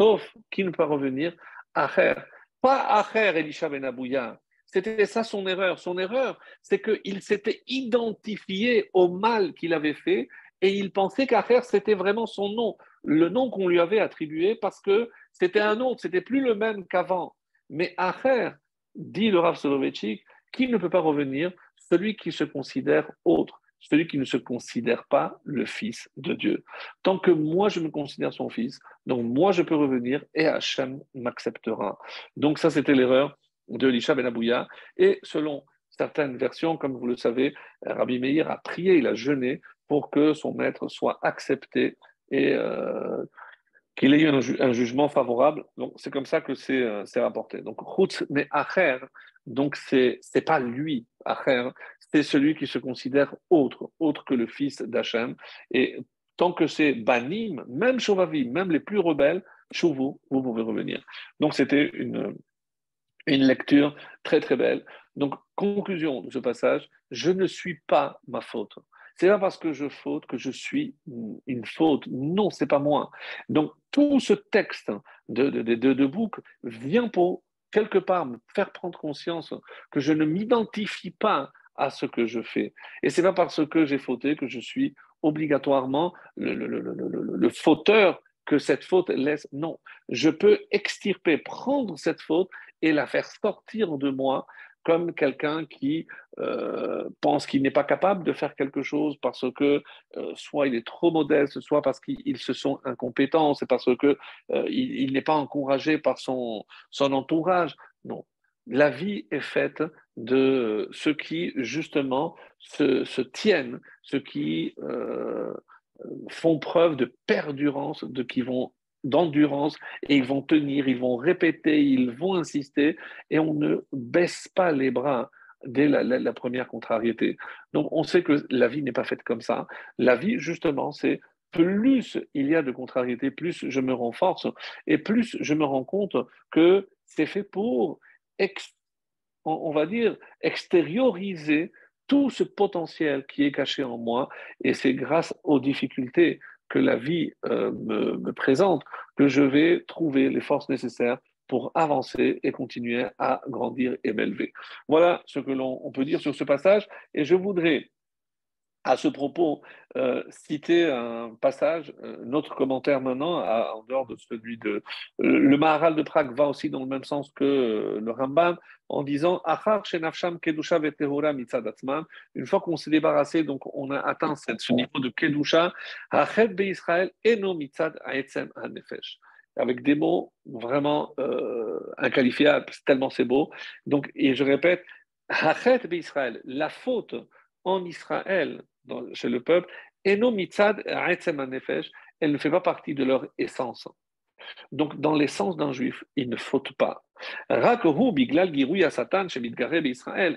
Sauf qui ne peut revenir Acher. Pas Acher, Elisha Ben Abouya. C'était ça son erreur. Son erreur, c'est qu'il s'était identifié au mal qu'il avait fait et il pensait qu'Acher, c'était vraiment son nom, le nom qu'on lui avait attribué parce que c'était un autre, c'était plus le même qu'avant. Mais Acher, dit le Rav Soloveitchik, qui ne peut pas revenir? Celui qui se considère autre celui qui ne se considère pas le Fils de Dieu. Tant que moi, je me considère son Fils, donc moi, je peux revenir et Hachem m'acceptera. Donc ça, c'était l'erreur de Elisha Ben Abouya. Et selon certaines versions, comme vous le savez, Rabbi Meir a prié, il a jeûné pour que son maître soit accepté et euh, qu'il ait eu un, jugement favorable. Donc c'est comme ça que c'est euh, rapporté. Donc Chutz mais Acher, donc c'est n'est pas lui, Acher, c'est celui qui se considère autre, autre que le fils d'Hachem. Et tant que c'est banim, même Shovavi, même les plus rebelles, Chouvu, vous pouvez revenir. Donc c'était une, une lecture très très belle. Donc conclusion de ce passage, je ne suis pas ma faute. C'est pas parce que je faute que je suis une faute. Non, c'est pas moi. Donc tout ce texte de, de, de, bouc vient pour quelque part me faire prendre conscience que je ne m'identifie pas à ce que je fais. Et c'est pas parce que j'ai fauté que je suis obligatoirement le, fauteur que cette faute laisse. Non, je peux extirper, prendre cette faute et la faire sortir de moi comme quelqu'un qui euh, pense qu'il n'est pas capable de faire quelque chose parce que euh, soit il est trop modeste, soit parce qu'ils se sont incompétents, c'est parce que euh, il, n'est pas encouragé par son, son entourage. Non, la vie est faite de ceux qui, justement, se, tiennent, ceux qui font preuve de perdurance, de qui vont d'endurance et ils vont tenir, ils vont répéter, ils vont insister et on ne baisse pas les bras dès la, première contrariété. Donc on sait que la vie n'est pas faite comme ça. La vie, justement, c'est plus il y a de contrariétés, plus je me renforce et plus je me rends compte que c'est fait pour on va dire, extérioriser tout ce potentiel qui est caché en moi. Et c'est grâce aux difficultés que la vie euh, me, présente que je vais trouver les forces nécessaires pour avancer et continuer à grandir et m'élever. Voilà ce que l'on peut dire sur ce passage. Et je voudrais à ce propos, euh, citer un passage, euh, notre commentaire maintenant, en dehors de celui de. le Maharal de Prague va aussi dans le même sens que euh, le Rambam, en disant Une fois qu'on s'est débarrassé, donc on a atteint ce niveau de Kedusha, avec des mots vraiment inqualifiables, tellement c'est beau. Donc, et je répète, la faute en Israël, chez le peuple, elle ne fait pas partie de leur essence. Donc, dans l'essence d'un juif, il ne faute pas.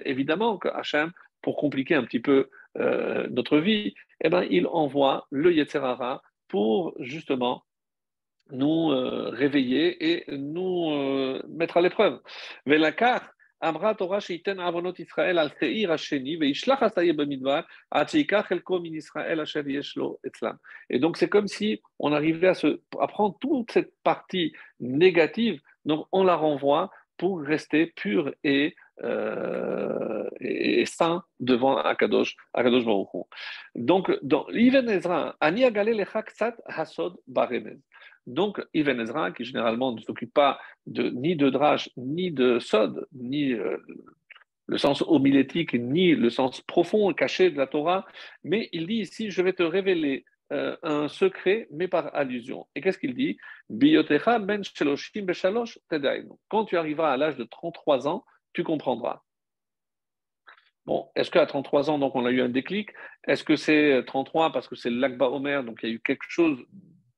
Évidemment que Hachem, pour compliquer un petit peu euh, notre vie, eh ben, il envoie le Yetzerara pour justement nous euh, réveiller et nous euh, mettre à l'épreuve. Et donc c'est comme si on arrivait à, prendre toute cette partie négative, donc on la renvoie pour rester pur et, euh, devant Akadosh, Akadosh Baruch. Donc dans Ezra, ani agale hasod baremez. Donc, Ibn Ezra, qui généralement ne s'occupe pas de, ni de Drash, ni de Sod, ni euh, le sens homilétique ni le sens profond caché de la Torah, mais il dit ici, je vais te révéler euh, un secret, mais par allusion. Et qu'est-ce qu'il dit? Ben Quand tu arriveras à l'âge de 33 ans, tu comprendras. Bon, est-ce qu'à 33 ans, on a eu un déclic? Est-ce que c'est 33 parce que c'est l'Akba Omer, donc il y a eu quelque chose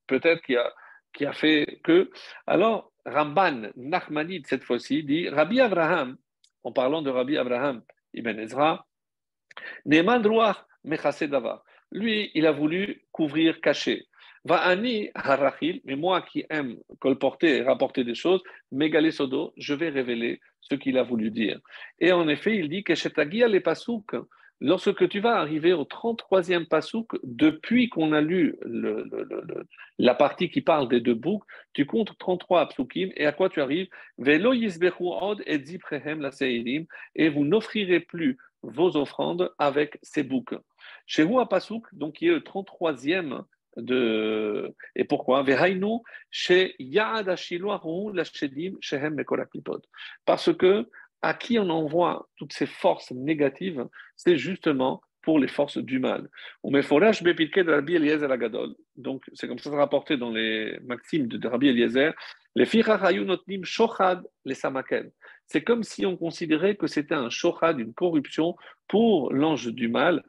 peut-être qui a, qui a fait que. Alors, Ramban Nachmanid, cette fois-ci, dit Rabbi Abraham, en parlant de Rabbi Abraham Ibn Ezra, Neman Ruach Davar. Lui, il a voulu couvrir, cacher. Va ani harachil, mais moi qui aime colporter et rapporter des choses, megale sodo, je vais révéler ce qu'il a voulu dire. Et en effet, il dit que shetagia pasouk, lorsque tu vas arriver au 33e pasouk, depuis qu'on a lu la partie qui parle des deux boucs, tu comptes 33 psukim, et à quoi tu arrives? Et vous n'offrirez plus vos offrandes avec ces boucs. Chez vous, Pasouk, donc qui est le 33e de. Et pourquoi? Parce que à qui on envoie toutes ces forces négatives, c'est justement pour les forces du mal. Donc, c'est comme ça rapporté dans les maximes de Rabbi Eliezer. Les shochad les. C'est comme si on considérait que c'était un shochad, une corruption pour l'ange du mal.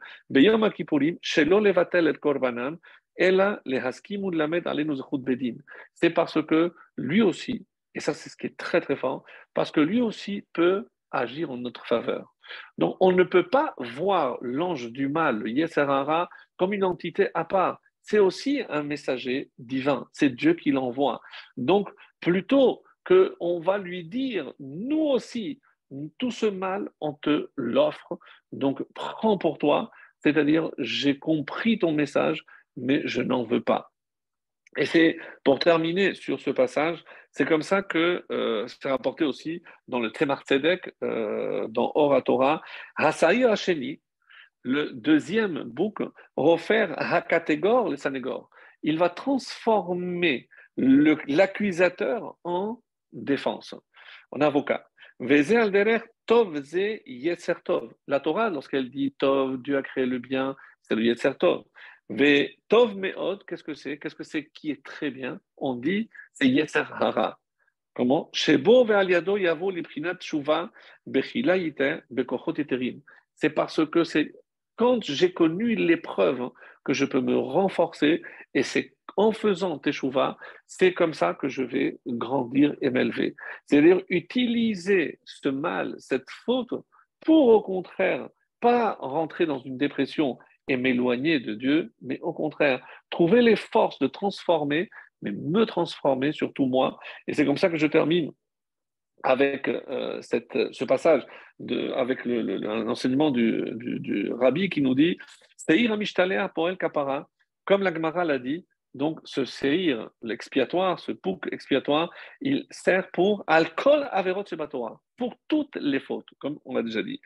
C'est parce que lui aussi, et ça c'est ce qui est très très fort, parce que lui aussi peut agir en notre faveur. Donc on ne peut pas voir l'ange du mal, le Yeserara, comme une entité à part. C'est aussi un messager divin, c'est Dieu qui l'envoie. Donc plutôt qu'on va lui dire, nous aussi, tout ce mal, on te l'offre, donc prends pour toi, c'est-à-dire j'ai compris ton message, mais je n'en veux pas. Et c'est pour terminer sur ce passage, c'est comme ça que euh, c'est rapporté aussi dans le Tremar Tzedek, euh, dans Oratora, Hasaï Hacheni, le deuxième bouc, refaire Hakatégor, le Sanégor. Il va transformer l'accusateur en défense, en avocat. La Torah, lorsqu'elle dit Tov, Dieu a créé le bien, c'est le Yetzer Tov. Ve Tov Meod, qu'est-ce que c'est? Qu'est-ce que c'est qui est très bien? On dit c'est Yetzer. Comment? C'est parce que c'est quand j'ai connu l'épreuve que je peux me renforcer et c'est en faisant teshuva, c'est comme ça que je vais grandir et m'élever. C'est-à-dire utiliser ce mal, cette faute, pour au contraire pas rentrer dans une dépression et m'éloigner de Dieu, mais au contraire trouver les forces de transformer, mais me transformer surtout moi. Et c'est comme ça que je termine avec euh, cette, ce passage, de, avec l'enseignement du, du, rabbi qui nous dit Seir Amishtalea El Kapara, comme la Gemara l'a dit, donc, ce seir, l'expiatoire, ce pouk expiatoire, il sert pour alcool averot pour toutes les fautes, comme on l'a déjà dit.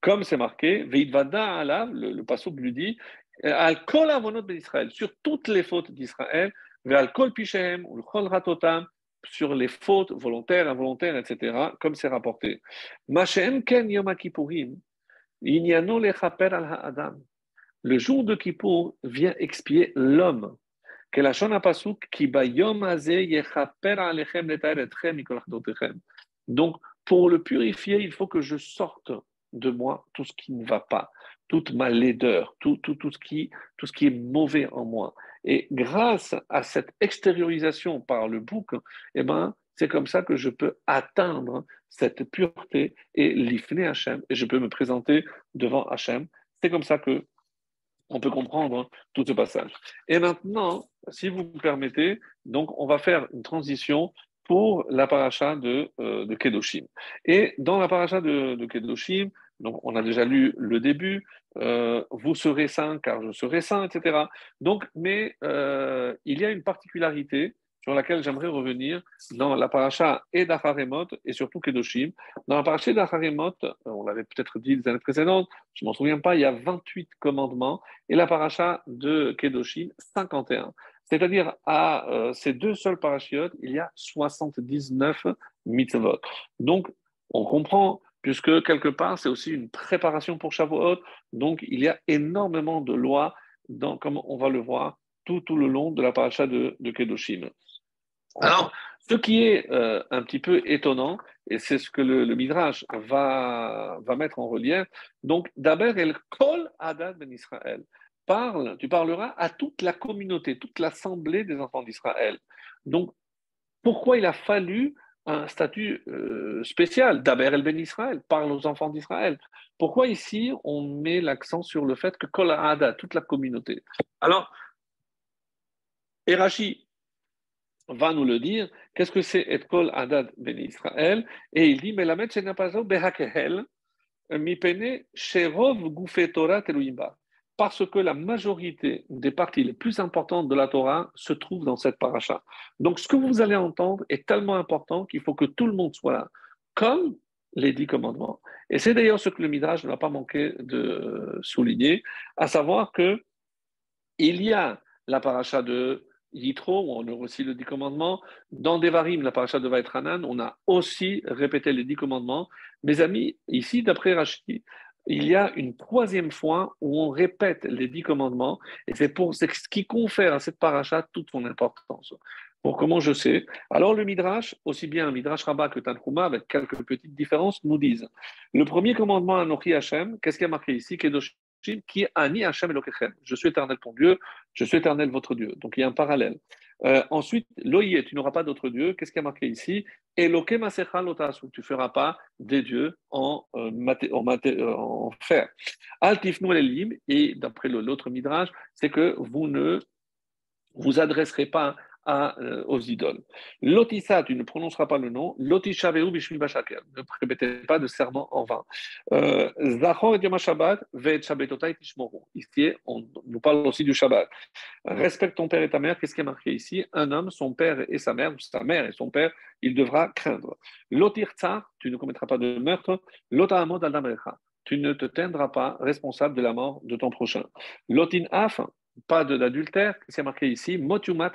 Comme c'est marqué, veidvada alav, le, le passouk lui dit, alcool avonot d'Israël, sur toutes les fautes d'Israël, sur les fautes volontaires, involontaires, etc., comme c'est rapporté. Le jour de Kippour vient expier l'homme Donc, pour le purifier, il faut que je sorte de moi tout ce qui ne va pas, toute ma laideur, tout, tout, tout, ce qui, tout ce qui est mauvais en moi. Et grâce à cette extériorisation par le bouc, eh ben, c'est comme ça que je peux atteindre cette pureté et l'ifner Hachem, et je peux me présenter devant Hachem. C'est comme ça que on peut comprendre tout ce passage. Et maintenant, si vous me permettez, donc on va faire une transition pour la paracha de, euh, Kedoshim. Et dans la paracha de, Kedoshim, donc on a déjà lu le début, euh, vous serez saint car je serai saint, etc. Donc, mais euh, il y a une particularité sur laquelle j'aimerais revenir dans la paracha et et surtout Kedoshim. Dans la paracha d'Acharemot, euh, on l'avait peut-être dit les années précédentes, je ne m'en souviens pas, il y a 28 commandements et la paracha de Kedoshim, 51. C'est-à-dire, à ces deux seuls parachiotes, il y a 79 mitzvot. Donc, on comprend puisque quelque part, c'est aussi une préparation pour Shavuot. Donc, il y a énormément de lois, dans, comme on va le voir, tout, tout le long de la paracha de, de Kedoshim. Alors, ce qui est euh, un petit peu étonnant, et c'est ce que le, Midrash va, va mettre en relief, donc d'abord, elle kol Adad ben Israël. Parle, tu parleras à toute la communauté, toute l'assemblée des enfants d'Israël. Donc, pourquoi il a fallu un statut euh, spécial. d'Aber el Ben Israël, parle aux enfants d'Israël. Pourquoi ici on met l'accent sur le fait que Kol Ada, toute la communauté? Alors, Erachi va nous le dire, qu'est-ce que c'est Et Kol Adad Ben Israël? Et il dit, mais la Behakehel, Mipene Sherov Goufe Torah Teluimba parce que la majorité des parties les plus importantes de la Torah se trouvent dans cette paracha. Donc, ce que vous allez entendre est tellement important qu'il faut que tout le monde soit là, comme les dix commandements. Et c'est d'ailleurs ce que le Midrash n'a pas manqué de souligner, à savoir que il y a la paracha de Yitro, où on a aussi les dix commandements. Dans Devarim, la paracha de Vaitranan, on a aussi répété les dix commandements. Mes amis, ici, d'après Rachid, il y a une troisième fois où on répète les dix commandements, et c'est ce qui confère à cette paracha toute son importance. Pour comment je sais? Alors le Midrash, aussi bien un Midrash Rabbah que Tanhuma, avec quelques petites différences, nous disent le premier commandement à Nochi Hashem, qu'est-ce qui a marqué ici? Qui Ani Hashem Elokechem. Je suis éternel ton Dieu, je suis éternel votre Dieu. Donc il y a un parallèle. Euh, ensuite, loye, tu n'auras pas d'autre Dieu. Qu'est-ce qui a marqué ici? Eloke Masecha Lotasu, tu ne feras pas des dieux en, euh, euh, en fer. Altifnu et d'après l'autre Midrash, c'est que vous ne vous adresserez pas euh, aux idoles. Lotissa, tu ne prononceras pas le nom. Bishmi bashaker. Ne répétez pas de serment en vain. Euh, Zachor et Shabbat, ve shabbatotai tishmoru. Ici, on nous parle aussi du Shabbat. Respecte ton père et ta mère. Qu'est-ce qui est marqué ici? Un homme, son père et sa mère, sa mère et son père, il devra craindre. Lotirtsa, tu ne commettras pas de meurtre. Lotahamod al tu ne te tiendras pas responsable de la mort de ton prochain. Lotin af, pas d'adultère, c'est marqué ici, motumat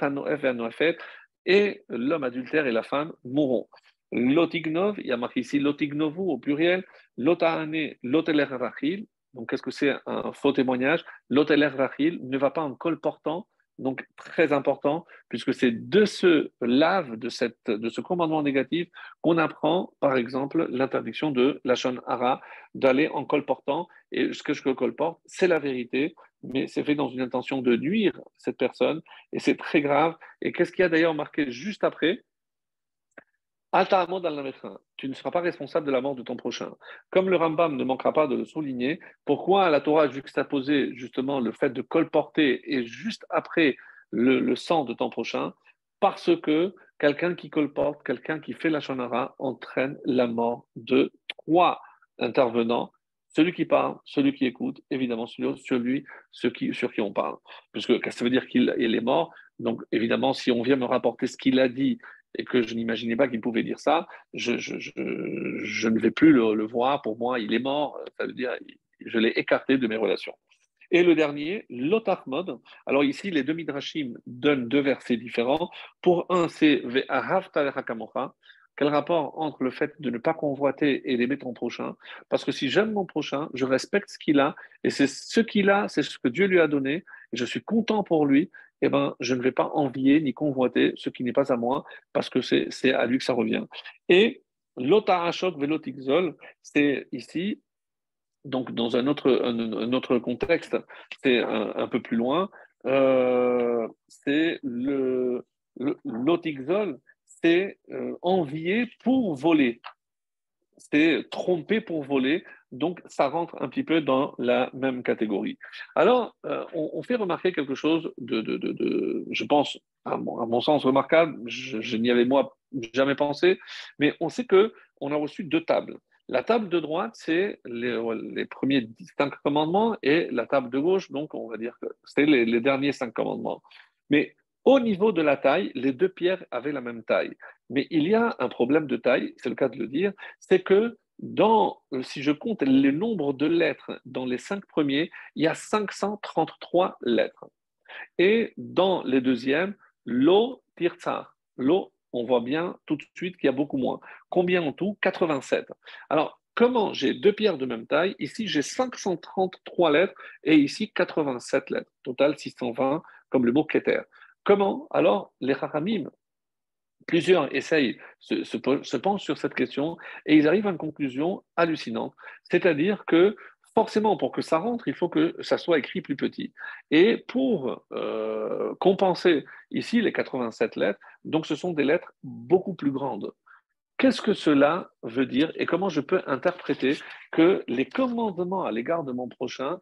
et l'homme adultère et la femme mourront. Lotignov, il y a marqué ici lotignovu au pluriel, lotahane, loteler rachil, donc qu'est-ce que c'est un faux témoignage? Loteler rachil ne va pas en col portant, donc très important, puisque c'est de ce lave, de, cette, de ce commandement négatif, qu'on apprend, par exemple, l'interdiction de la hara, d'aller en colportant. Et ce que je colporte, c'est la vérité, mais c'est fait dans une intention de nuire cette personne, et c'est très grave. Et qu'est-ce qu'il y a d'ailleurs marqué juste après? Tu ne seras pas responsable de la mort de ton prochain. Comme le Rambam ne manquera pas de le souligner, pourquoi la Torah a juxtaposé justement le fait de colporter et juste après le, sang de ton prochain? Parce que quelqu'un qui colporte, quelqu'un qui fait la shonara entraîne la mort de trois intervenants celui qui parle, celui qui écoute, évidemment celui, sur qui on parle. Puisque ça veut dire qu'il est mort? Donc évidemment, si on vient me rapporter ce qu'il a dit et que je n'imaginais pas qu'il pouvait dire ça, je, ne vais plus le, voir. Pour moi, il est mort. Ça veut dire, je l'ai écarté de mes relations. Et le dernier, l'otachmod. Alors ici, les deux midrashim donnent deux versets différents. Pour un, c'est quel rapport entre le fait de ne pas convoiter et d'aimer ton prochain? Parce que si j'aime mon prochain, je respecte ce qu'il a, et c'est ce qu'il a, c'est ce que Dieu lui a donné, et je suis content pour lui, eh ben, je ne vais pas envier ni convoiter ce qui n'est pas à moi, parce que c'est à lui que ça revient. Et l'otarachok velotikzol, c'est ici, donc dans un autre, un, autre contexte, c'est un, peu plus loin, euh, c'est le, le c'est euh, envier pour voler. C'est tromper pour voler. Donc, ça rentre un petit peu dans la même catégorie. Alors, euh, on, fait remarquer quelque chose de, je pense, à mon, sens remarquable. Je, n'y avais moi jamais pensé, mais on sait que on a reçu deux tables. La table de droite, c'est les, premiers cinq commandements, et la table de gauche, donc on va dire que c'est les, les derniers cinq commandements. Mais au niveau de la taille, les deux pierres avaient la même taille. Mais il y a un problème de taille, c'est le cas de le dire, c'est que dans, si je compte le nombre de lettres dans les cinq premiers, il y a 533 lettres. Et dans les deuxièmes, l'eau L'eau, on voit bien tout de suite qu'il y a beaucoup moins. Combien en tout? 87. Alors, comment j'ai deux pierres de même taille? Ici, j'ai 533 lettres et ici 87 lettres. Total 620, comme le mot Keter. Comment alors les Haramim Plusieurs essayent, se, se, pensent sur cette question et ils arrivent à une conclusion hallucinante. C'est-à-dire que forcément, pour que ça rentre, il faut que ça soit écrit plus petit. Et pour euh, compenser ici les 87 lettres, donc ce sont des lettres beaucoup plus grandes. Qu'est-ce que cela veut dire et comment je peux interpréter que les commandements à l'égard de mon prochain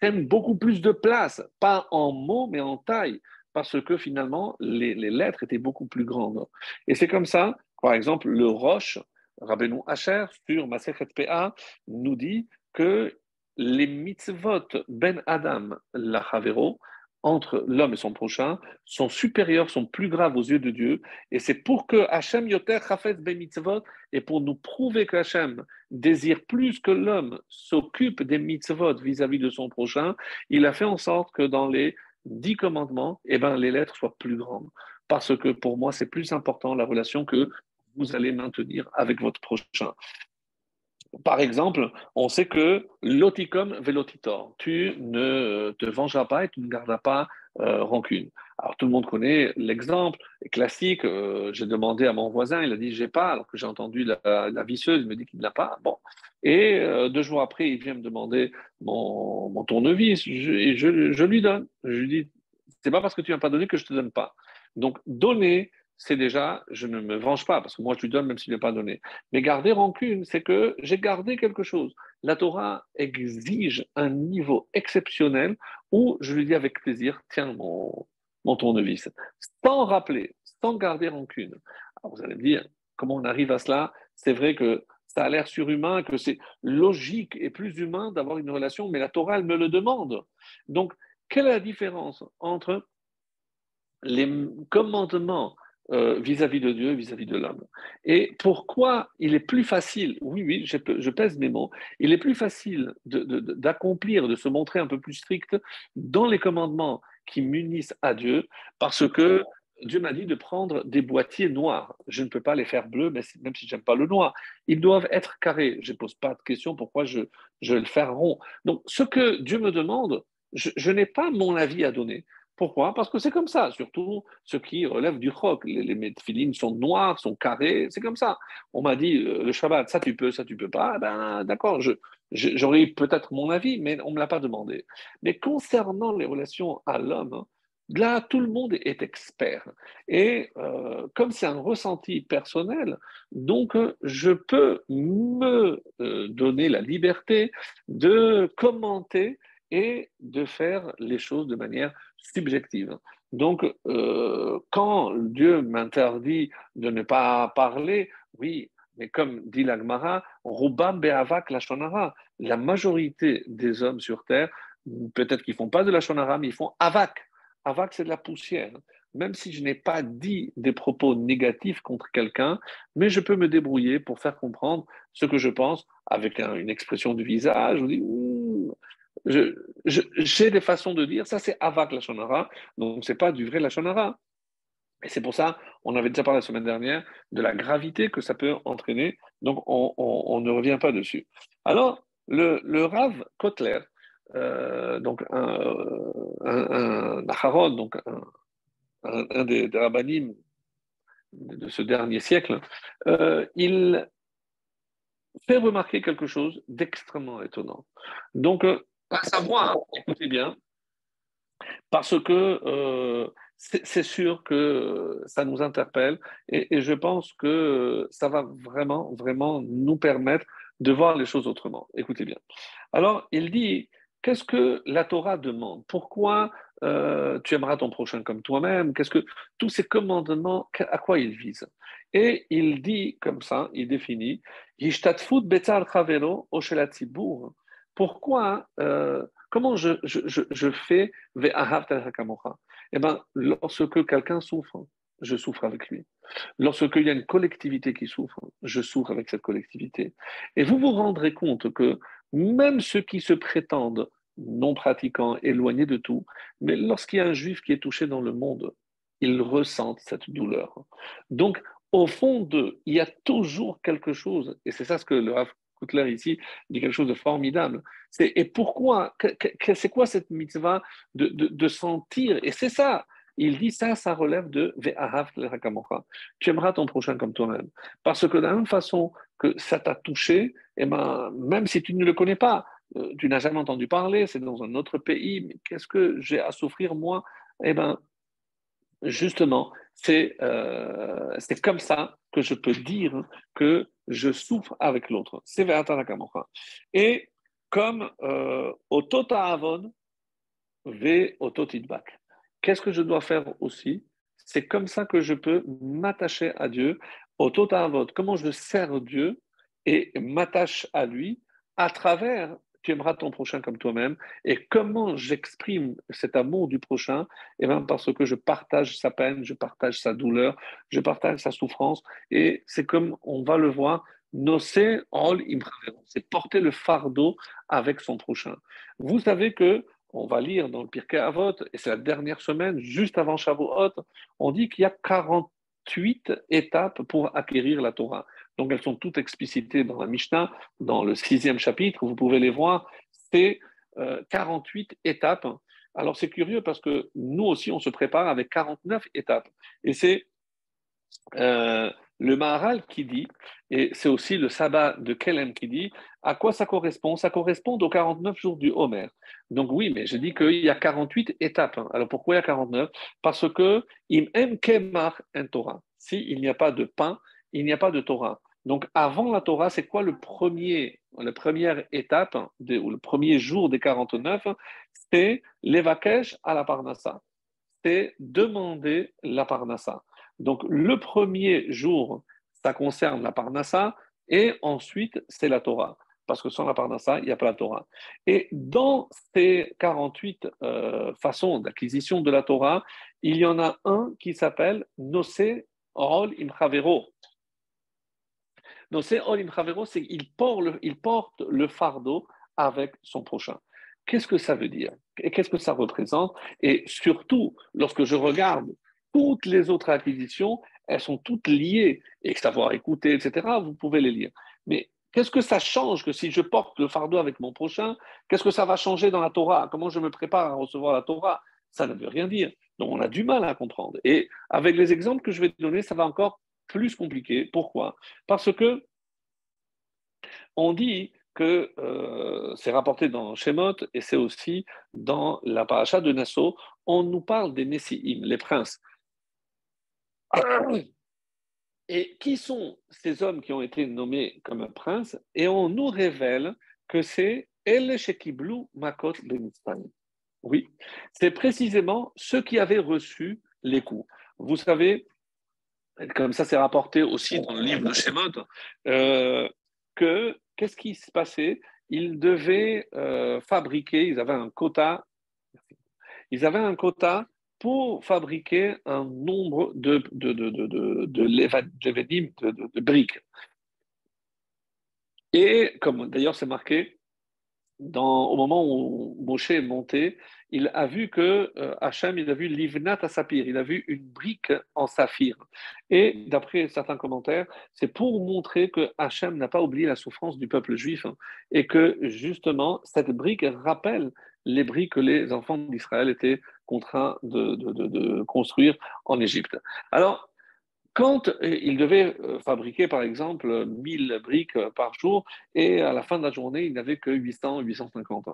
prennent beaucoup plus de place, pas en mots, mais en taille, parce que finalement, les, lettres étaient beaucoup plus grandes. Et c'est comme ça, par exemple, le Roche, Rabbeinu Hacher, sur Masechet PA, nous dit que les mitzvot ben Adam lachavero, entre l'homme et son prochain, sont supérieurs, sont plus graves aux yeux de Dieu. Et c'est pour que Hachem Yoter Chafetz ben mitzvot, et pour nous prouver que Hachem désire plus que l'homme s'occupe des mitzvot vis-à-vis de son prochain, il a fait en sorte que dans les dix commandements, eh ben, les lettres soient plus grandes. Parce que pour moi, c'est plus important la relation que vous allez maintenir avec votre prochain. Par exemple, on sait que l'oticum velotitor, tu ne te vengeras pas et tu ne garderas pas euh, rancune. Alors tout le monde connaît l'exemple classique. Euh, j'ai demandé à mon voisin, il a dit j'ai pas, alors que j'ai entendu la, visseuse, il me dit qu'il ne l'a pas. Bon, et euh, deux jours après, il vient me demander mon, tournevis et je, lui donne. Je lui dis c'est pas parce que tu n'as pas donné que je te donne pas. Donc donner, c'est déjà, je ne me venge pas, parce que moi je lui donne même s'il n'est pas donné. Mais garder rancune, c'est que j'ai gardé quelque chose. La Torah exige un niveau exceptionnel où je lui dis avec plaisir, tiens mon, mon tournevis, sans rappeler, sans garder rancune. Vous allez me dire, comment on arrive à cela? C'est vrai que ça a l'air surhumain, que c'est logique et plus humain d'avoir une relation, mais la Torah, me le demande. Donc, quelle est la différence entre les commandements euh, vis-à-vis de Dieu, vis-à-vis de l'homme. Et pourquoi il est plus facile, oui, oui, je, pèse mes mots, il est plus facile d'accomplir, de, se montrer un peu plus strict dans les commandements qui munissent à Dieu, parce que Dieu m'a dit de prendre des boîtiers noirs. Je ne peux pas les faire bleus, même si j'aime pas le noir. Ils doivent être carrés. Je ne pose pas de question pourquoi je, je vais le faire rond. Donc, ce que Dieu me demande, je n'ai pas mon avis à donner. Pourquoi? Parce que c'est comme ça, surtout ce qui relève du roc. Les, les sont noirs, sont carrés, c'est comme ça. On m'a dit euh, le Shabbat, ça tu peux, ça tu peux pas. Eh ben d'accord, j'aurais eu peut-être mon avis, mais on ne me l'a pas demandé. Mais concernant les relations à l'homme, là tout le monde est expert. Et euh, comme c'est un ressenti personnel, donc je peux me euh, donner la liberté de commenter et de faire les choses de manière subjective. Donc, euh, quand Dieu m'interdit de ne pas parler, oui, mais comme dit l'Agmara, Rubam Be'avak la Shonara, la majorité des hommes sur terre, peut-être qu'ils font pas de la Shonara, mais ils font Avak. Avak, c'est de la poussière. Même si je n'ai pas dit des propos négatifs contre quelqu'un, mais je peux me débrouiller pour faire comprendre ce que je pense avec une expression du visage. J'ai des façons de dire, ça c'est Avak la Shonara, donc c'est pas du vrai la Shonara. Et c'est pour ça, on avait déjà parlé la semaine dernière de la gravité que ça peut entraîner, donc on, ne revient pas dessus. Alors, le, le Rav Kotler, euh, donc un, un, un donc un, des, des rabbinim de ce dernier siècle, euh, il fait remarquer quelque chose d'extrêmement étonnant. Donc, euh, à savoir, écoutez bien, parce que euh, c'est sûr que ça nous interpelle et, je pense que ça va vraiment, vraiment nous permettre de voir les choses autrement. Écoutez bien. Alors, il dit, qu'est-ce que la Torah demande? Pourquoi euh, tu aimeras ton prochain comme toi-même? Qu'est-ce que tous ces commandements, à quoi ils visent? Et il dit comme ça, il définit, chavelo pourquoi, euh, comment je, je, je, fais Eh bien, lorsque quelqu'un souffre, je souffre avec lui. Lorsqu'il y a une collectivité qui souffre, je souffre avec cette collectivité. Et vous vous rendrez compte que même ceux qui se prétendent non pratiquants, éloignés de tout, mais lorsqu'il y a un juif qui est touché dans le monde, ils ressentent cette douleur. Donc, au fond d'eux, il y a toujours quelque chose, et c'est ça ce que le Rav Kotler ici dit quelque chose de formidable. Et pourquoi C'est quoi cette mitzvah de, de, sentir? Et c'est ça. Il dit ça, ça relève de Tu aimeras ton prochain comme toi-même. Parce que de la même façon que ça t'a touché, et eh ben, même si tu ne le connais pas, euh, tu n'as jamais entendu parler, c'est dans un autre pays, mais qu'est-ce que j'ai à souffrir moi? Eh bien, justement, euh, c'est comme ça que je peux dire que je souffre avec l'autre. C'est Et comme euh, Otota Avon, Ve Ototidbak. Qu'est-ce que je dois faire aussi? C'est comme ça que je peux m'attacher à Dieu. Otota Avon, comment je sers Dieu et m'attache à lui à travers tu aimeras ton prochain comme toi-même. Et comment j'exprime cet amour du prochain? Eh bien, parce que je partage sa peine, je partage sa douleur, je partage sa souffrance. Et c'est comme on va le voir, nosé all c'est porter le fardeau avec son prochain. Vous savez que on va lire dans le Pirkei Avot, et c'est la dernière semaine, juste avant Shavuot, on dit qu'il y a 48 étapes pour acquérir la Torah. Donc elles sont toutes explicitées dans la Mishnah, dans le sixième chapitre, vous pouvez les voir, c'est 48 euh, étapes. Alors c'est curieux parce que nous aussi, on se prépare avec 49 étapes. Et c'est euh, le Maharal qui dit, et c'est aussi le sabbat de Kelem qui dit, à quoi ça correspond? Ça correspond aux 49 jours du Homer. Donc oui, mais je dis qu'il y a 48 étapes. Alors pourquoi il y a 49 Parce que im em kemar en Torah. S'il n'y a pas de pain, il n'y a pas de Torah. Donc, avant la Torah, c'est quoi la première étape, ou le premier jour des 49 C'est l'évakesh à la Parnassa. C'est demander la Parnassa. Donc, le premier jour, ça concerne la Parnassa, et ensuite, c'est la Torah. Parce que sans la Parnassa, il n'y a pas la Torah. Et dans ces 48 euh, façons d'acquisition de la Torah, il y en a un qui s'appelle Nosé Rol Imchavero. Donc, c'est Olim Chavero, c'est qu'il porte, le, il porte le fardeau avec son prochain. Qu'est-ce que ça veut dire? Et qu'est-ce que ça représente? Et surtout, lorsque je regarde toutes les autres acquisitions, elles sont toutes liées. Et savoir écouter, etc., vous pouvez les lire. Mais qu'est-ce que ça change que si je porte le fardeau avec mon prochain Qu'est-ce que ça va changer dans la Torah? Comment je me prépare à recevoir la Torah? Ça ne veut rien dire. Donc on a du mal à comprendre. Et avec les exemples que je vais donner, ça va encore plus compliqué. Pourquoi? Parce que on dit que euh, c'est rapporté dans Shemot et c'est aussi dans la paracha de Nassau, on nous parle des Nessiim, les princes. Et qui sont ces hommes qui ont été nommés comme princes? Et on nous révèle que c'est El Shekiblu Makot Ben Oui, c'est précisément ceux qui avaient reçu les coups. Vous savez, comme ça c'est rapporté aussi dans le livre de Shemot, euh, que qu'est-ce qui se passait? Ils devaient euh, fabriquer, ils avaient un quota, ils avaient un quota pour fabriquer un nombre de, de, de, de, de, de briques. Et comme d'ailleurs c'est marqué, dans, au moment où Moshe est monté, il a vu que euh, Hachem, il a vu l'ivnat à saphir, il a vu une brique en saphir. Et d'après certains commentaires, c'est pour montrer que Hachem n'a pas oublié la souffrance du peuple juif hein, et que justement, cette brique rappelle les briques que les enfants d'Israël étaient contraints de, de construire en Égypte. Alors, quand euh, il devait euh, fabriquer, par exemple, 1000 briques euh, par jour, et à la fin de la journée, il n'avait que 800, 850.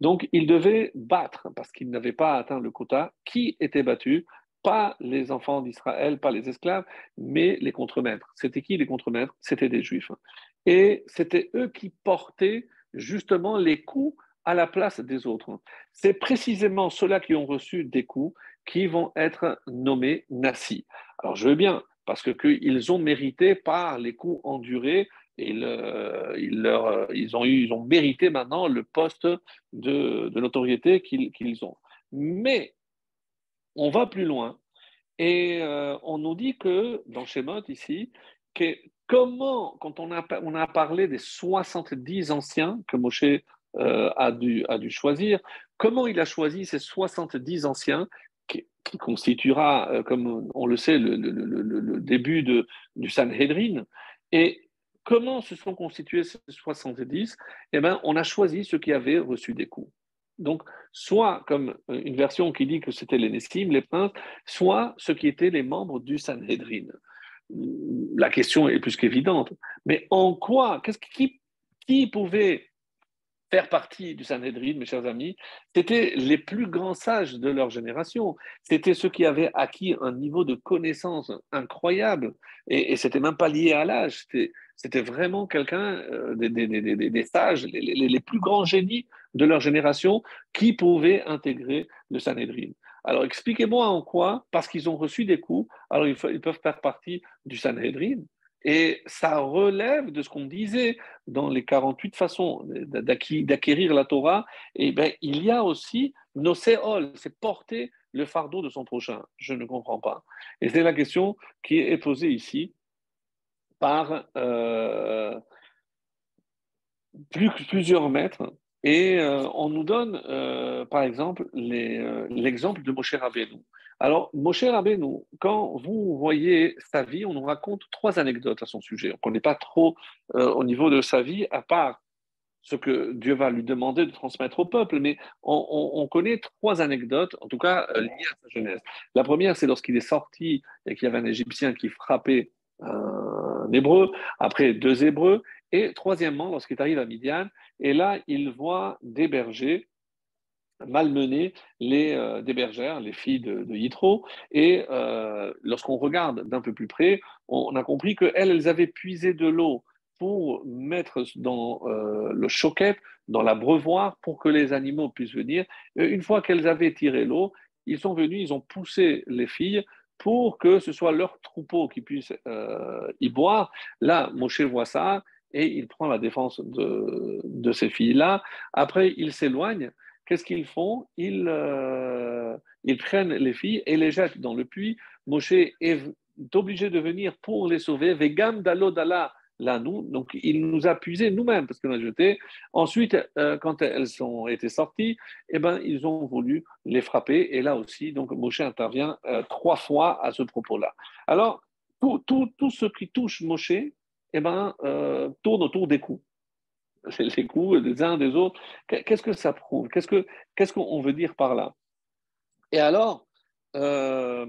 Donc, il devait battre, parce qu'il n'avait pas atteint le quota, qui était battu Pas les enfants d'Israël, pas les esclaves, mais les contremaîtres. C'était qui les contremaîtres? C'était des juifs. Et c'était eux qui portaient justement les coups à la place des autres. C'est précisément ceux-là qui ont reçu des coups qui vont être nommés nassis. Alors je veux bien, parce qu'ils ont mérité par les coups endurés et ils, leur, ils, ont eu, ils ont mérité maintenant le poste de, notoriété qu'ils ont. Mais on va plus loin et euh, on nous dit que dans Shemot ici, que comment, quand on a, on a parlé des 70 anciens que Moshe euh, a, dû, a dû choisir, comment il a choisi ces 70 anciens qui constituera, euh, comme on le sait, le, début de, du Sanhedrin. Et comment se sont constitués ces 70 Eh bien, on a choisi ceux qui avaient reçu des coups. Donc, soit comme une version qui dit que c'était les Nessim, les princes, soit ceux qui étaient les membres du Sanhedrin. La question est plus qu'évidente. Mais en quoi? Qu'est-ce qui, qui pouvait faire partie du Sanhedrin, mes chers amis, c'était les plus grands sages de leur génération. C'était ceux qui avaient acquis un niveau de connaissance incroyable. Et, et c'était même pas lié à l'âge. C'était vraiment quelqu'un, euh, des, sages, les, plus grands génies de leur génération qui pouvaient intégrer le Sanhedrin. Alors expliquez-moi en quoi, parce qu'ils ont reçu des coups, alors ils peuvent faire partie du Sanhedrin. Et ça relève de ce qu'on disait dans les 48 façons d'acquérir la Torah. Et bien, il y a aussi nos séol, c'est porter le fardeau de son prochain. Je ne comprends pas. Et c'est la question qui est posée ici par euh, plusieurs maîtres. Et euh, on nous donne, euh, par exemple, l'exemple de Moshe Rabbeinu. Alors, Moshe Rabbeinu, quand vous voyez sa vie, on nous raconte trois anecdotes à son sujet. On ne connaît pas trop euh, au niveau de sa vie, à part ce que Dieu va lui demander de transmettre au peuple, mais on, connaît trois anecdotes, en tout cas euh, liées à sa jeunesse. La première, c'est lorsqu'il est sorti et qu'il y avait un Égyptien qui frappait un Hébreu, après deux Hébreux, et troisièmement, lorsqu'il arrive à Midian, et là, il voit des bergers malmener les, euh, des bergères, les filles de, Yitro. Et euh, lorsqu'on regarde d'un peu plus près, on, a compris qu'elles, elles avaient puisé de l'eau pour mettre dans euh, le choquette, dans l'abreuvoir, pour que les animaux puissent venir. une fois qu'elles avaient tiré l'eau, ils sont venus, ils ont poussé les filles pour que ce soit leur troupeau qui puisse y boire. Là, Moshe voit ça et il prend la défense de, de ces filles-là. Après, il s'éloigne qu'est-ce qu'ils font? Euh, ils, prennent les filles et les jettent dans le puits. Moshe est obligé de venir pour les sauver. Vegam dalodala là nous, donc il nous a puisé nous-mêmes parce qu'on a jeté. Ensuite, euh, quand elles ont été sorties, eh ben, ils ont voulu les frapper. Et là aussi, donc Moshe intervient euh, trois fois à ce propos-là. Alors, tout, ce qui touche Moshe eh ben, tourne autour des coups [LAUGHS] les coups des uns des autres. Qu'est-ce que ça prouve? Qu'est-ce qu'on veut dire par là? Et alors, euh,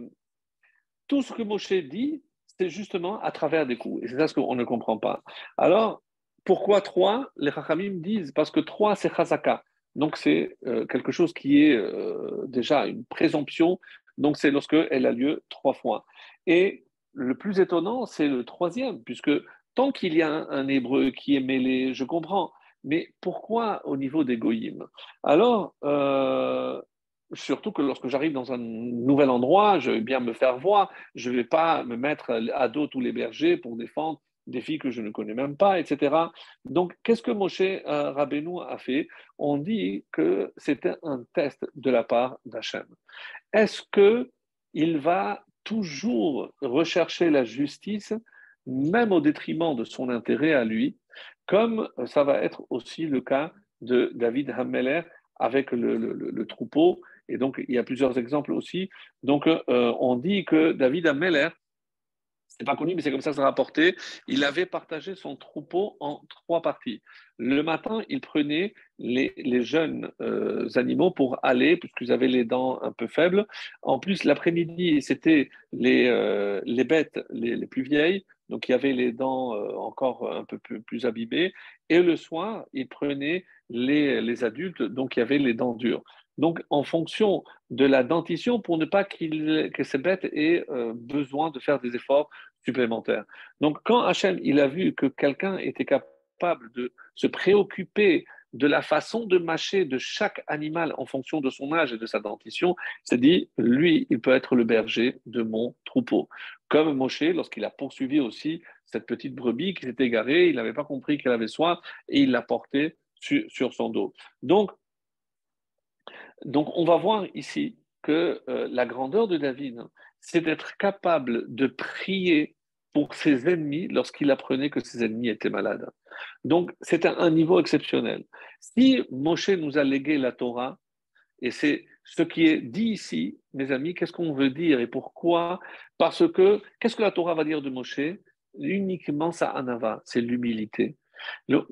tout ce que Moshe dit, c'est justement à travers des coups. Et c'est ça ce qu'on ne comprend pas. Alors, pourquoi trois? Les Chachamim disent parce que trois, c'est Chazaka. Donc, c'est euh, quelque chose qui est euh, déjà une présomption. Donc, c'est lorsque elle a lieu trois fois. Et le plus étonnant, c'est le troisième, puisque Tant qu'il y a un, hébreu qui est mêlé, je comprends. Mais pourquoi au niveau des goïms? Alors, euh, surtout que lorsque j'arrive dans un nouvel endroit, je vais bien me faire voir, je ne vais pas me mettre à dos tous les bergers pour défendre des filles que je ne connais même pas, etc. Donc, qu'est-ce que Moshe euh, Rabbeinu a fait? On dit que c'était un test de la part d'Hachem. Est-ce qu'il va toujours rechercher la justice même au détriment de son intérêt à lui, comme ça va être aussi le cas de David Hammeler avec le, troupeau. Et donc, il y a plusieurs exemples aussi. Donc, euh, on dit que David Hammeler, c'est pas connu, mais c'est comme ça que c'est rapporté. Il avait partagé son troupeau en trois parties. Le matin, il prenait les, jeunes euh, animaux pour aller, puisqu'ils avaient les dents un peu faibles. En plus, l'après-midi, c'était les, euh, les bêtes les, plus vieilles, donc il y avait les dents euh, encore un peu plus, abîmées. Et le soir, il prenait les, adultes, donc il y avait les dents dures. Donc, en fonction de la dentition, pour ne pas que ces bêtes aient euh, besoin de faire des efforts supplémentaires. Donc, quand Hachem il a vu que quelqu'un était capable de se préoccuper de la façon de mâcher de chaque animal en fonction de son âge et de sa dentition, il s'est dit, lui, il peut être le berger de mon troupeau. Comme Moshe, lorsqu'il a poursuivi aussi cette petite brebis qui s'était égarée, il n'avait pas compris qu'elle avait soif et il l'a portée sur, son dos. Donc, donc, on va voir ici que euh, la grandeur de David, c'est d'être capable de prier pour ses ennemis lorsqu'il apprenait que ses ennemis étaient malades. Donc, c'est un, niveau exceptionnel. Si Moshe nous a légué la Torah, et c'est ce qui est dit ici, mes amis, qu'est-ce qu'on veut dire et pourquoi? Parce que, qu'est-ce que la Torah va dire de Moshe? Uniquement sa anava, c'est l'humilité.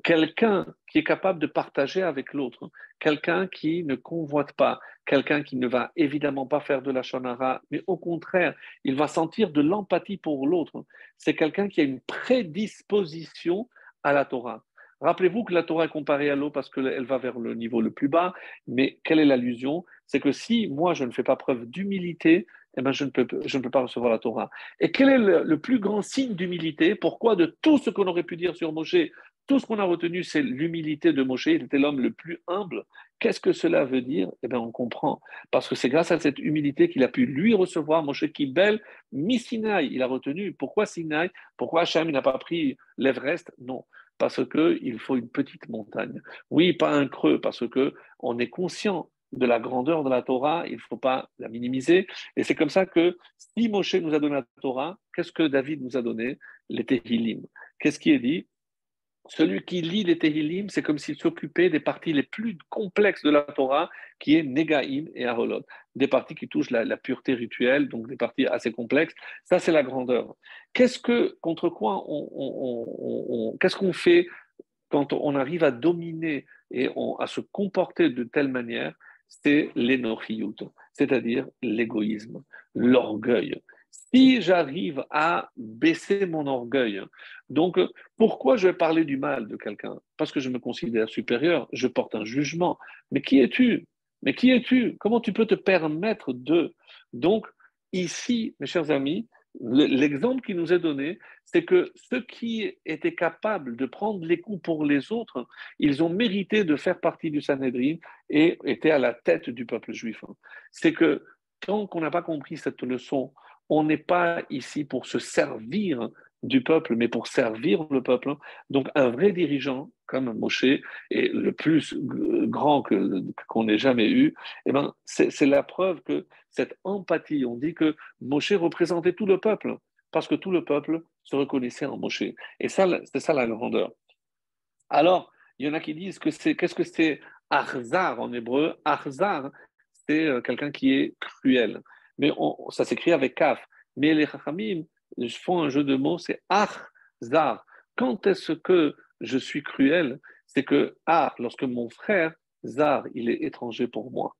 Quelqu'un qui est capable de partager avec l'autre, quelqu'un qui ne convoite pas, quelqu'un qui ne va évidemment pas faire de la shonara, mais au contraire, il va sentir de l'empathie pour l'autre. C'est quelqu'un qui a une prédisposition à la Torah. Rappelez-vous que la Torah est comparée à l'eau parce qu'elle va vers le niveau le plus bas, mais quelle est l'allusion? C'est que si moi je ne fais pas preuve d'humilité, eh ben, je, ne peux, je ne peux pas recevoir la Torah. Et quel est le, plus grand signe d'humilité? Pourquoi? De tout ce qu'on aurait pu dire sur Moshe, tout ce qu'on a retenu, c'est l'humilité de Moshe, il était l'homme le plus humble. Qu'est-ce que cela veut dire? Eh bien, on comprend. Parce que c'est grâce à cette humilité qu'il a pu lui recevoir Moshe qui belle, mi Sinaï. Il a retenu. Pourquoi Sinaï Pourquoi Hachem n'a pas pris l'Everest? Non parce qu'il faut une petite montagne. Oui, pas un creux, parce que on est conscient de la grandeur de la Torah, il ne faut pas la minimiser. Et c'est comme ça que si Moshe nous a donné la Torah, qu'est-ce que David nous a donné? Les Tehillim. Qu'est-ce qui est dit? Celui qui lit les Tehillim, c'est comme s'il s'occupait des parties les plus complexes de la Torah, qui est Negaim et Arolot, des parties qui touchent la, pureté rituelle, donc des parties assez complexes. Ça, c'est la grandeur. Qu'est-ce que, contre quoi on, qu'est-ce qu'on fait quand on arrive à dominer et à se comporter de telle manière? C'est l'énochiyut, c'est-à-dire l'égoïsme, l'orgueil si j'arrive à baisser mon orgueil, donc pourquoi je vais parler du mal de quelqu'un? Parce que je me considère supérieur, je porte un jugement. Mais qui es-tu? Mais qui es-tu? Comment tu peux te permettre de? Donc ici, mes chers amis, l'exemple qui nous est donné, c'est que ceux qui étaient capables de prendre les coups pour les autres, ils ont mérité de faire partie du Sanhedrin et étaient à la tête du peuple juif. C'est que tant qu'on n'a pas compris cette leçon, on n'est pas ici pour se servir du peuple, mais pour servir le peuple. Donc un vrai dirigeant comme Moshe, et le plus grand qu'on ait jamais eu, eh ben, c'est la preuve que cette empathie, on dit que Moshe représentait tout le peuple, parce que tout le peuple se reconnaissait en Moshe. Et ça, c'est ça la grandeur. Alors, il y en a qui disent que c'est, qu'est-ce que c'est Arzar en hébreu? Arzar, c'est euh, quelqu'un qui est cruel mais ça s'écrit avec kaf. Mais les Chachamim font un jeu de mots, c'est ach, zar. Quand est-ce que je suis cruel? C'est que ah, lorsque mon frère, zar, il est étranger pour moi.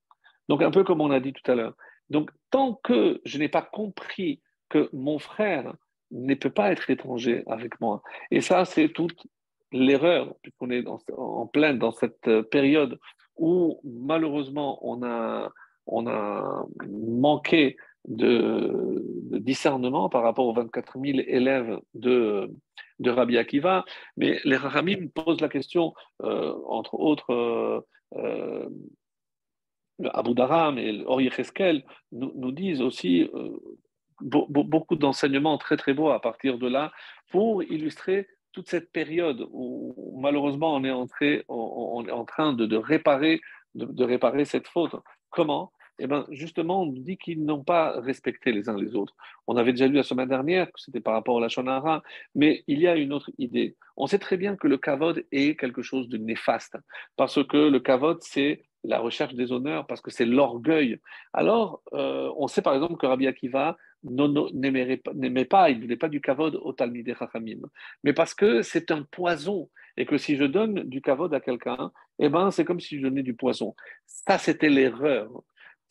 Donc un peu comme on a dit tout à l'heure. Donc tant que je n'ai pas compris que mon frère ne peut pas être étranger avec moi, et ça c'est toute l'erreur, puisqu'on est en plein dans cette période où malheureusement on a on a manqué de, discernement par rapport aux 24 000 élèves de, de Rabbi Akiva, mais les Rahamim posent la question, euh, entre autres, euh, euh, Abu Dharam et Ori Cheskel nous, nous, disent aussi beaucoup d'enseignements très très beaux à partir de là pour illustrer toute cette période où malheureusement on est, entré, on, est en train de, réparer, de réparer cette faute. Comment? Eh bien, justement, on dit qu'ils n'ont pas respecté les uns les autres. On avait déjà lu la semaine dernière que c'était par rapport à la Shonara, mais il y a une autre idée. On sait très bien que le kavod est quelque chose de néfaste, parce que le kavod, c'est la recherche des honneurs, parce que c'est l'orgueil. Alors, euh, on sait par exemple que Rabbi Akiva n'aimait pas, il ne voulait pas du kavod au Talmidei Chachamim, mais parce que c'est un poison, et que si je donne du kavod à quelqu'un, eh ben, c'est comme si je donnais du poison. Ça, c'était l'erreur.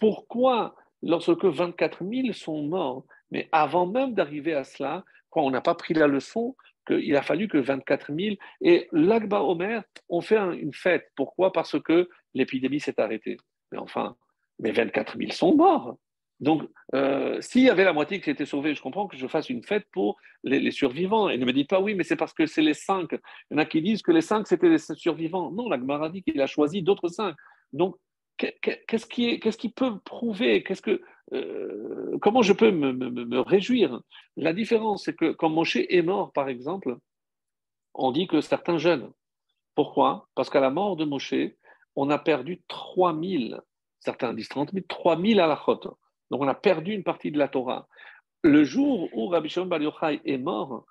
Pourquoi, lorsque 24 000 sont morts, mais avant même d'arriver à cela, quand on n'a pas pris la leçon, qu'il a fallu que 24 000 et l'Akba Omer ont fait une fête. Pourquoi? Parce que l'épidémie s'est arrêtée. Mais enfin, mais 24 000 sont morts. Donc, euh, s'il y avait la moitié qui s'était sauvée, je comprends que je fasse une fête pour les, survivants. Et ne me dites pas oui, mais c'est parce que c'est les cinq. Il y en a qui disent que les cinq, c'était les survivants. Non, l'Akbar a dit qu'il a choisi d'autres cinq. Donc, qu'est-ce qui, peut prouver? Euh, Comment je peux me, réjouir? La différence, c'est que quand Moshe est mort, par exemple, on dit que certains jeûnent. Pourquoi? Parce qu'à la mort de Moshe, on a perdu 3000, certains disent 30 000, 3000 à la chôte. Donc on a perdu une partie de la Torah. Le jour où Rabbi Shimon Bar Yochai est mort,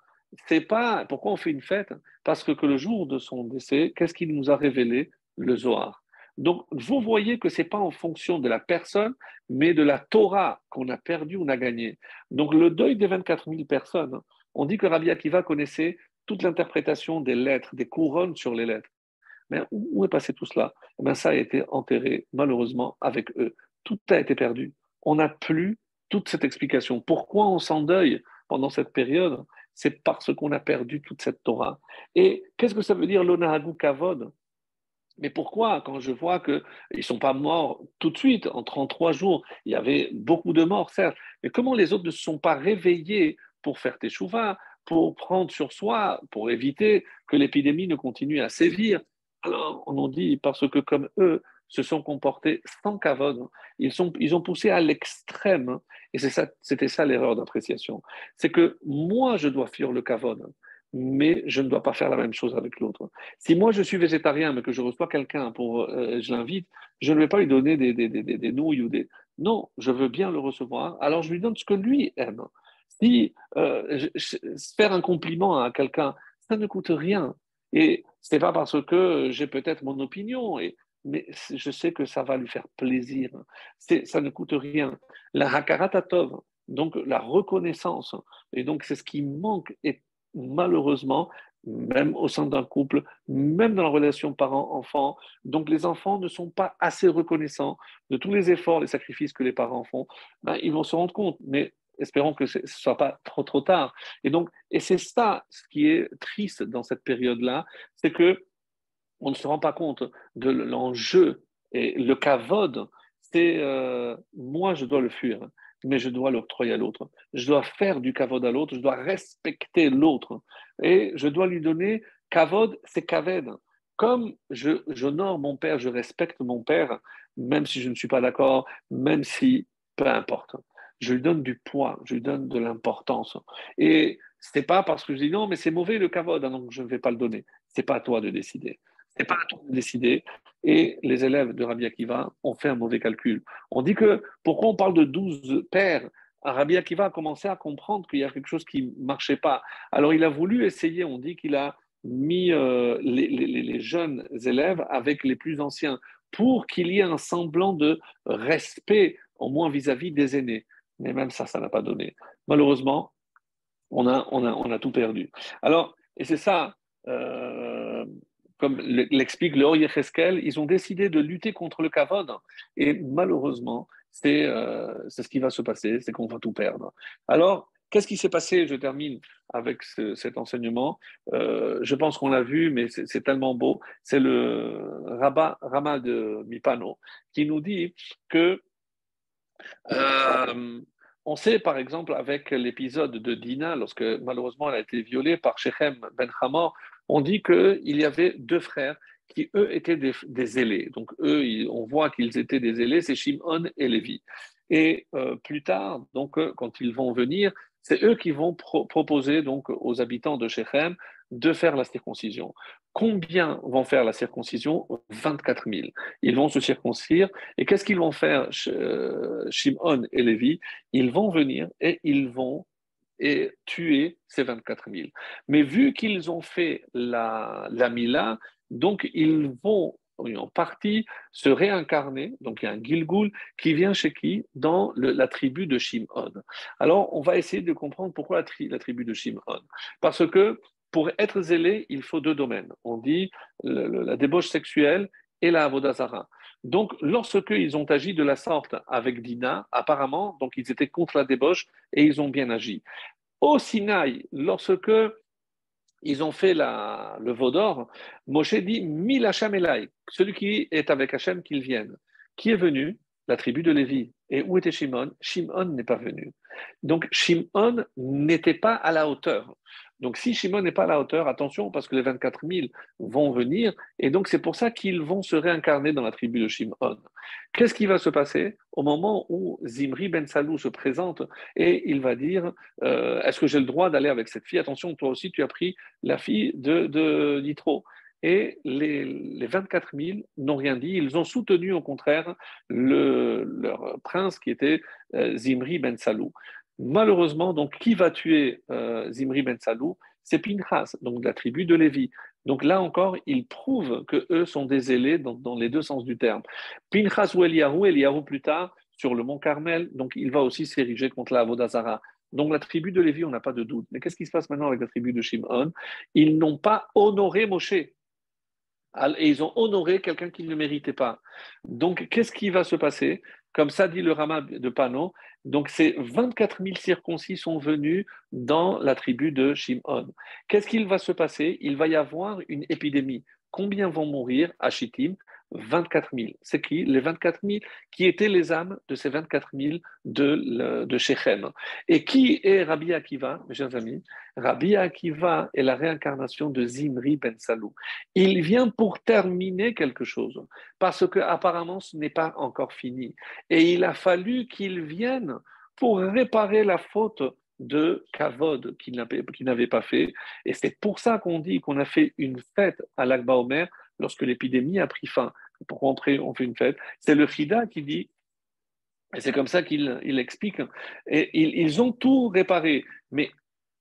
c'est pas pourquoi on fait une fête? Parce que, que le jour de son décès, qu'est-ce qu'il nous a révélé? Le Zohar. Donc, vous voyez que ce n'est pas en fonction de la personne, mais de la Torah qu'on a perdu, on a gagné. Donc, le deuil des 24 000 personnes, On dit que Rabbi Akiva connaissait toute l'interprétation des lettres, des couronnes sur les lettres. Mais où est passé tout cela? Eh Ça a été enterré, malheureusement, avec eux. Tout a été perdu. On n'a plus toute cette explication. Pourquoi on s'endeuille pendant cette période? C'est parce qu'on a perdu toute cette Torah. Et qu'est-ce que ça veut dire l'onahagu kavod mais pourquoi, quand je vois qu'ils ne sont pas morts tout de suite, en 33 jours, il y avait beaucoup de morts, certes, mais comment les autres ne se sont pas réveillés pour faire teshuva, pour prendre sur soi, pour éviter que l'épidémie ne continue à sévir? Alors, on nous dit, parce que comme eux se sont comportés sans cavode, ils, sont, ils ont poussé à l'extrême, et c'était ça, ça l'erreur d'appréciation, c'est que moi, je dois fuir le cavode mais je ne dois pas faire la même chose avec l'autre. Si moi je suis végétarien, mais que je reçois quelqu'un pour, euh, je l'invite, je ne vais pas lui donner des, des, des, des, nouilles ou des. Non, je veux bien le recevoir. Alors je lui donne ce que lui aime. Si euh, faire un compliment à quelqu'un, ça ne coûte rien. Et c'est pas parce que j'ai peut-être mon opinion, et, mais je sais que ça va lui faire plaisir. Ça ne coûte rien. La hakaratatov, donc la reconnaissance, et donc c'est ce qui manque malheureusement, même au sein d'un couple, même dans la relation parent-enfant. Donc les enfants ne sont pas assez reconnaissants de tous les efforts, les sacrifices que les parents font. Ben, ils vont se rendre compte, mais espérons que ce ne soit pas trop trop tard. Et donc, et c'est ça ce qui est triste dans cette période-là, c'est que on ne se rend pas compte de l'enjeu et le cavode. C'est euh, moi, je dois le fuir mais je dois l'octroyer à l'autre. Je dois faire du kavod à l'autre, je dois respecter l'autre. Et je dois lui donner kavod, c'est kaved. Comme j'honore mon père, je respecte mon père, même si je ne suis pas d'accord, même si, peu importe. Je lui donne du poids, je lui donne de l'importance. Et ce n'est pas parce que je dis non, mais c'est mauvais le kavod, hein, donc je ne vais pas le donner. Ce n'est pas à toi de décider. Ce n'est pas à toi de décider. Et les élèves de Rabbi Akiva ont fait un mauvais calcul. On dit que pourquoi on parle de 12 pères? Rabbi Akiva a commencé à comprendre qu'il y a quelque chose qui ne marchait pas. Alors il a voulu essayer, on dit qu'il a mis euh, les, jeunes élèves avec les plus anciens pour qu'il y ait un semblant de respect, au moins vis-à-vis des aînés. Mais même ça, ça n'a pas donné. Malheureusement, on a tout perdu. Alors, et c'est ça, euh, comme l'explique le Yecheskel, ils ont décidé de lutter contre le kavod. Et malheureusement, euh, c'est ce qui va se passer, c'est qu'on va tout perdre. Alors, qu'est-ce qui s'est passé Je termine avec cet enseignement? Euh, je pense qu'on l'a vu, mais c'est tellement beau. C'est le Rama de Mipano qui nous dit que euh, on sait par exemple avec l'épisode de Dina, lorsque malheureusement elle a été violée par Shechem Ben Hamor, on dit qu'il y avait deux frères qui, eux, étaient des, des Donc, eux, on voit qu'ils étaient des ailés, c'est Shimon et Lévi. Et euh, plus tard, donc, euh, quand ils vont venir, c'est eux qui vont proposer donc aux habitants de Shechem de faire la circoncision. Combien vont faire la circoncision? 24 000. Ils vont se circoncire. Et qu'est-ce qu'ils vont faire, euh, Shimon et Lévi? Ils vont venir et ils vont et tuer ces 24 000. Mais vu qu'ils ont fait la, la Mila, donc ils vont en partie se réincarner. Donc il y a un Gilgul qui vient chez qui? Dans la tribu de Shimon. Alors on va essayer de comprendre pourquoi la, la tribu de Shimon. Parce que pour être zélé, il faut deux domaines. On dit la débauche sexuelle et la avodazara. Donc, lorsqu'ils ont agi de la sorte avec Dina, apparemment, donc ils étaient contre la débauche et ils ont bien agi. Au Sinaï, lorsque ils ont fait le veau d'or, Moshe dit Mil Hachem Elai, celui qui est avec Hachem, qu'il vienne. Qui est venu? La tribu de Lévi. Et où était Shimon? Shimon n'est pas venu. Donc Shimon n'était pas à la hauteur. Donc si Shimon n'est pas à la hauteur, attention parce que les 24 000 vont venir et donc c'est pour ça qu'ils vont se réincarner dans la tribu de Shimon. Qu'est-ce qui va se passer au moment où Zimri Ben Salou se présente et il va dire euh, Est-ce que j'ai le droit d'aller avec cette fille? Attention, toi aussi tu as pris la fille de, Nitro. Et les, les 24 000 n'ont rien dit. Ils ont soutenu au contraire le, leur prince qui était euh, Zimri Ben Salou. Malheureusement, donc, qui va tuer euh, Zimri Ben Salou? C'est Pinchas, donc de la tribu de Lévi. Donc là encore, il prouve que eux sont des ailés dans, les deux sens du terme. Pinchas ou Eliyahu, Eliyahu plus tard, sur le mont Carmel, donc il va aussi s'ériger contre la Vodazara. Donc la tribu de Lévi, on n'a pas de doute. Mais qu'est-ce qui se passe maintenant avec la tribu de Shimon? Ils n'ont pas honoré Moshe. Et ils ont honoré quelqu'un qui ne méritait pas. Donc, qu'est-ce qui va se passer? Comme ça dit le Rama de Pano, donc ces 24 000 circoncis sont venus dans la tribu de Shimon. Qu'est-ce qu'il va se passer? Il va y avoir une épidémie. Combien vont mourir? À Shittim 24 000. C'est qui? Les 24 000 qui étaient les âmes de ces 24 000 de, de Shechem. Et qui est Rabbi Akiva, mes chers amis? Rabbi Akiva est la réincarnation de Zimri Ben Salou. Il vient pour terminer quelque chose, parce que apparemment ce n'est pas encore fini. Et il a fallu qu'il vienne pour réparer la faute de Kavod qu'il n'avait pas fait. Et c'est pour ça qu'on dit qu'on a fait une fête à l'Akba Omer lorsque l'épidémie a pris fin. Pour rentrer, on fait une fête. C'est le Frida qui dit, et c'est comme ça qu'il il explique, et ils, ont tout réparé. Mais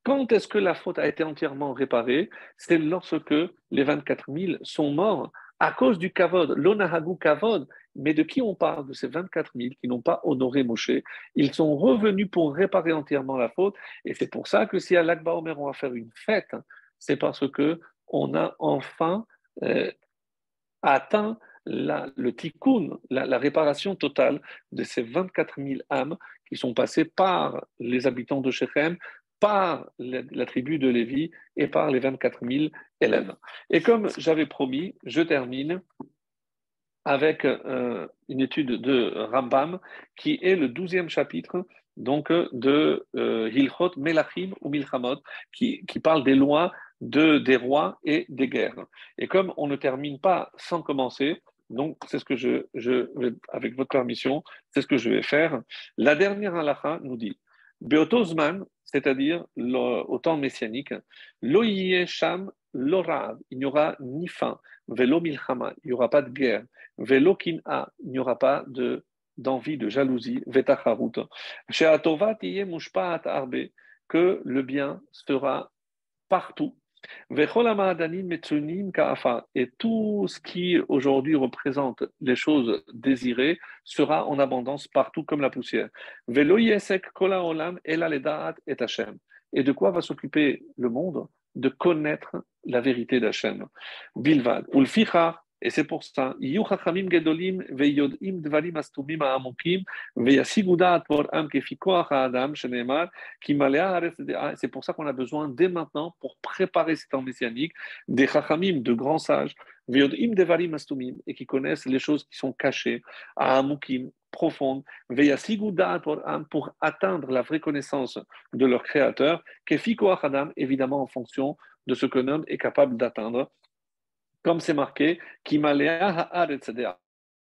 quand est-ce que la faute a été entièrement réparée? C'est lorsque les 24 000 sont morts à cause du kavod, l'onahagu kavod. Mais de qui on parle De ces 24 000 qui n'ont pas honoré Moshe? Ils sont revenus pour réparer entièrement la faute. Et c'est pour ça que si à l'Akba Omer on va faire une fête, c'est parce que on a enfin euh, atteint le tikkun, la, réparation totale de ces 24 000 âmes qui sont passées par les habitants de Shechem, par la, tribu de Lévi et par les 24 000 élèves. Et comme j'avais promis, je termine avec euh, une étude de Rambam qui est le douzième chapitre donc de euh, Hilchot Melachim ou Milchamot qui, qui parle des lois de, des rois et des guerres. Et comme on ne termine pas sans commencer, donc c'est ce que je, je avec votre permission, c'est ce que je vais faire. La dernière halakha nous dit Beotosman, c'est-à-dire au temps messianique, sham lo il n'y aura ni faim, velo milchama, il n'y aura pas de guerre, velo il n'y aura pas de d'envie, de jalousie, vetacharut. Mushpaat arbe, que le bien sera partout et tout ce qui aujourd'hui représente les choses désirées sera en abondance partout comme la poussière. Et de quoi va s'occuper le monde? De connaître la vérité d'Hachem. Bilvad. Et c'est pour ça, c'est pour ça qu'on a besoin dès maintenant, pour préparer cet temps messianique, des chachamim, de grands sages, et qui connaissent les choses qui sont cachées, à amukim, profondes, pour atteindre la vraie connaissance de leur créateur, évidemment en fonction de ce qu'un homme est capable d'atteindre comme c'est marqué,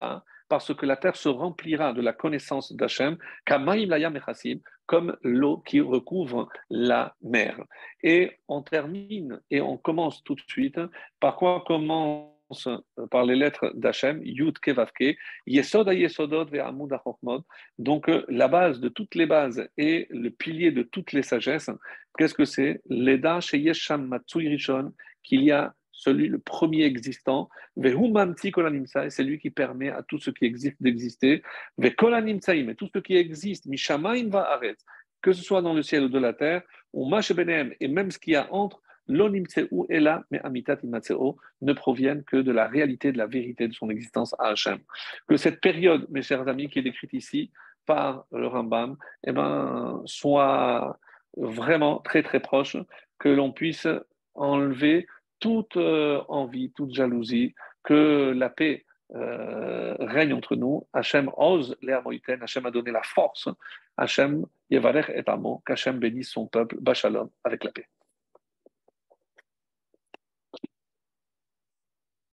hein, parce que la terre se remplira de la connaissance d'Hachem, comme l'eau qui recouvre la mer. Et on termine et on commence tout de suite par quoi commence par les lettres d'Hachem, Yud Kevavke, Yesod Yesodot Ve'amud Donc la base de toutes les bases et le pilier de toutes les sagesses, qu'est-ce que c'est? L'Eda Sheyesham Matsui Rishon, qu'il y a celui le premier existant, c'est lui qui permet à tout ce qui existe d'exister, et tout ce qui existe, que ce soit dans le ciel ou de la terre, ou et même ce qu'il y a entre, mais amitat ne proviennent que de la réalité, de la vérité de son existence à Hachem. Que cette période, mes chers amis, qui est décrite ici par le Rambam, eh ben, soit vraiment très très proche, que l'on puisse enlever toute euh, envie, toute jalousie, que la paix euh, règne entre nous. Hachem ose les Amoïten, Hachem a donné la force. Hachem, Yevarech et Amo, qu'Hachem bénisse son peuple, Bachalom, avec la paix.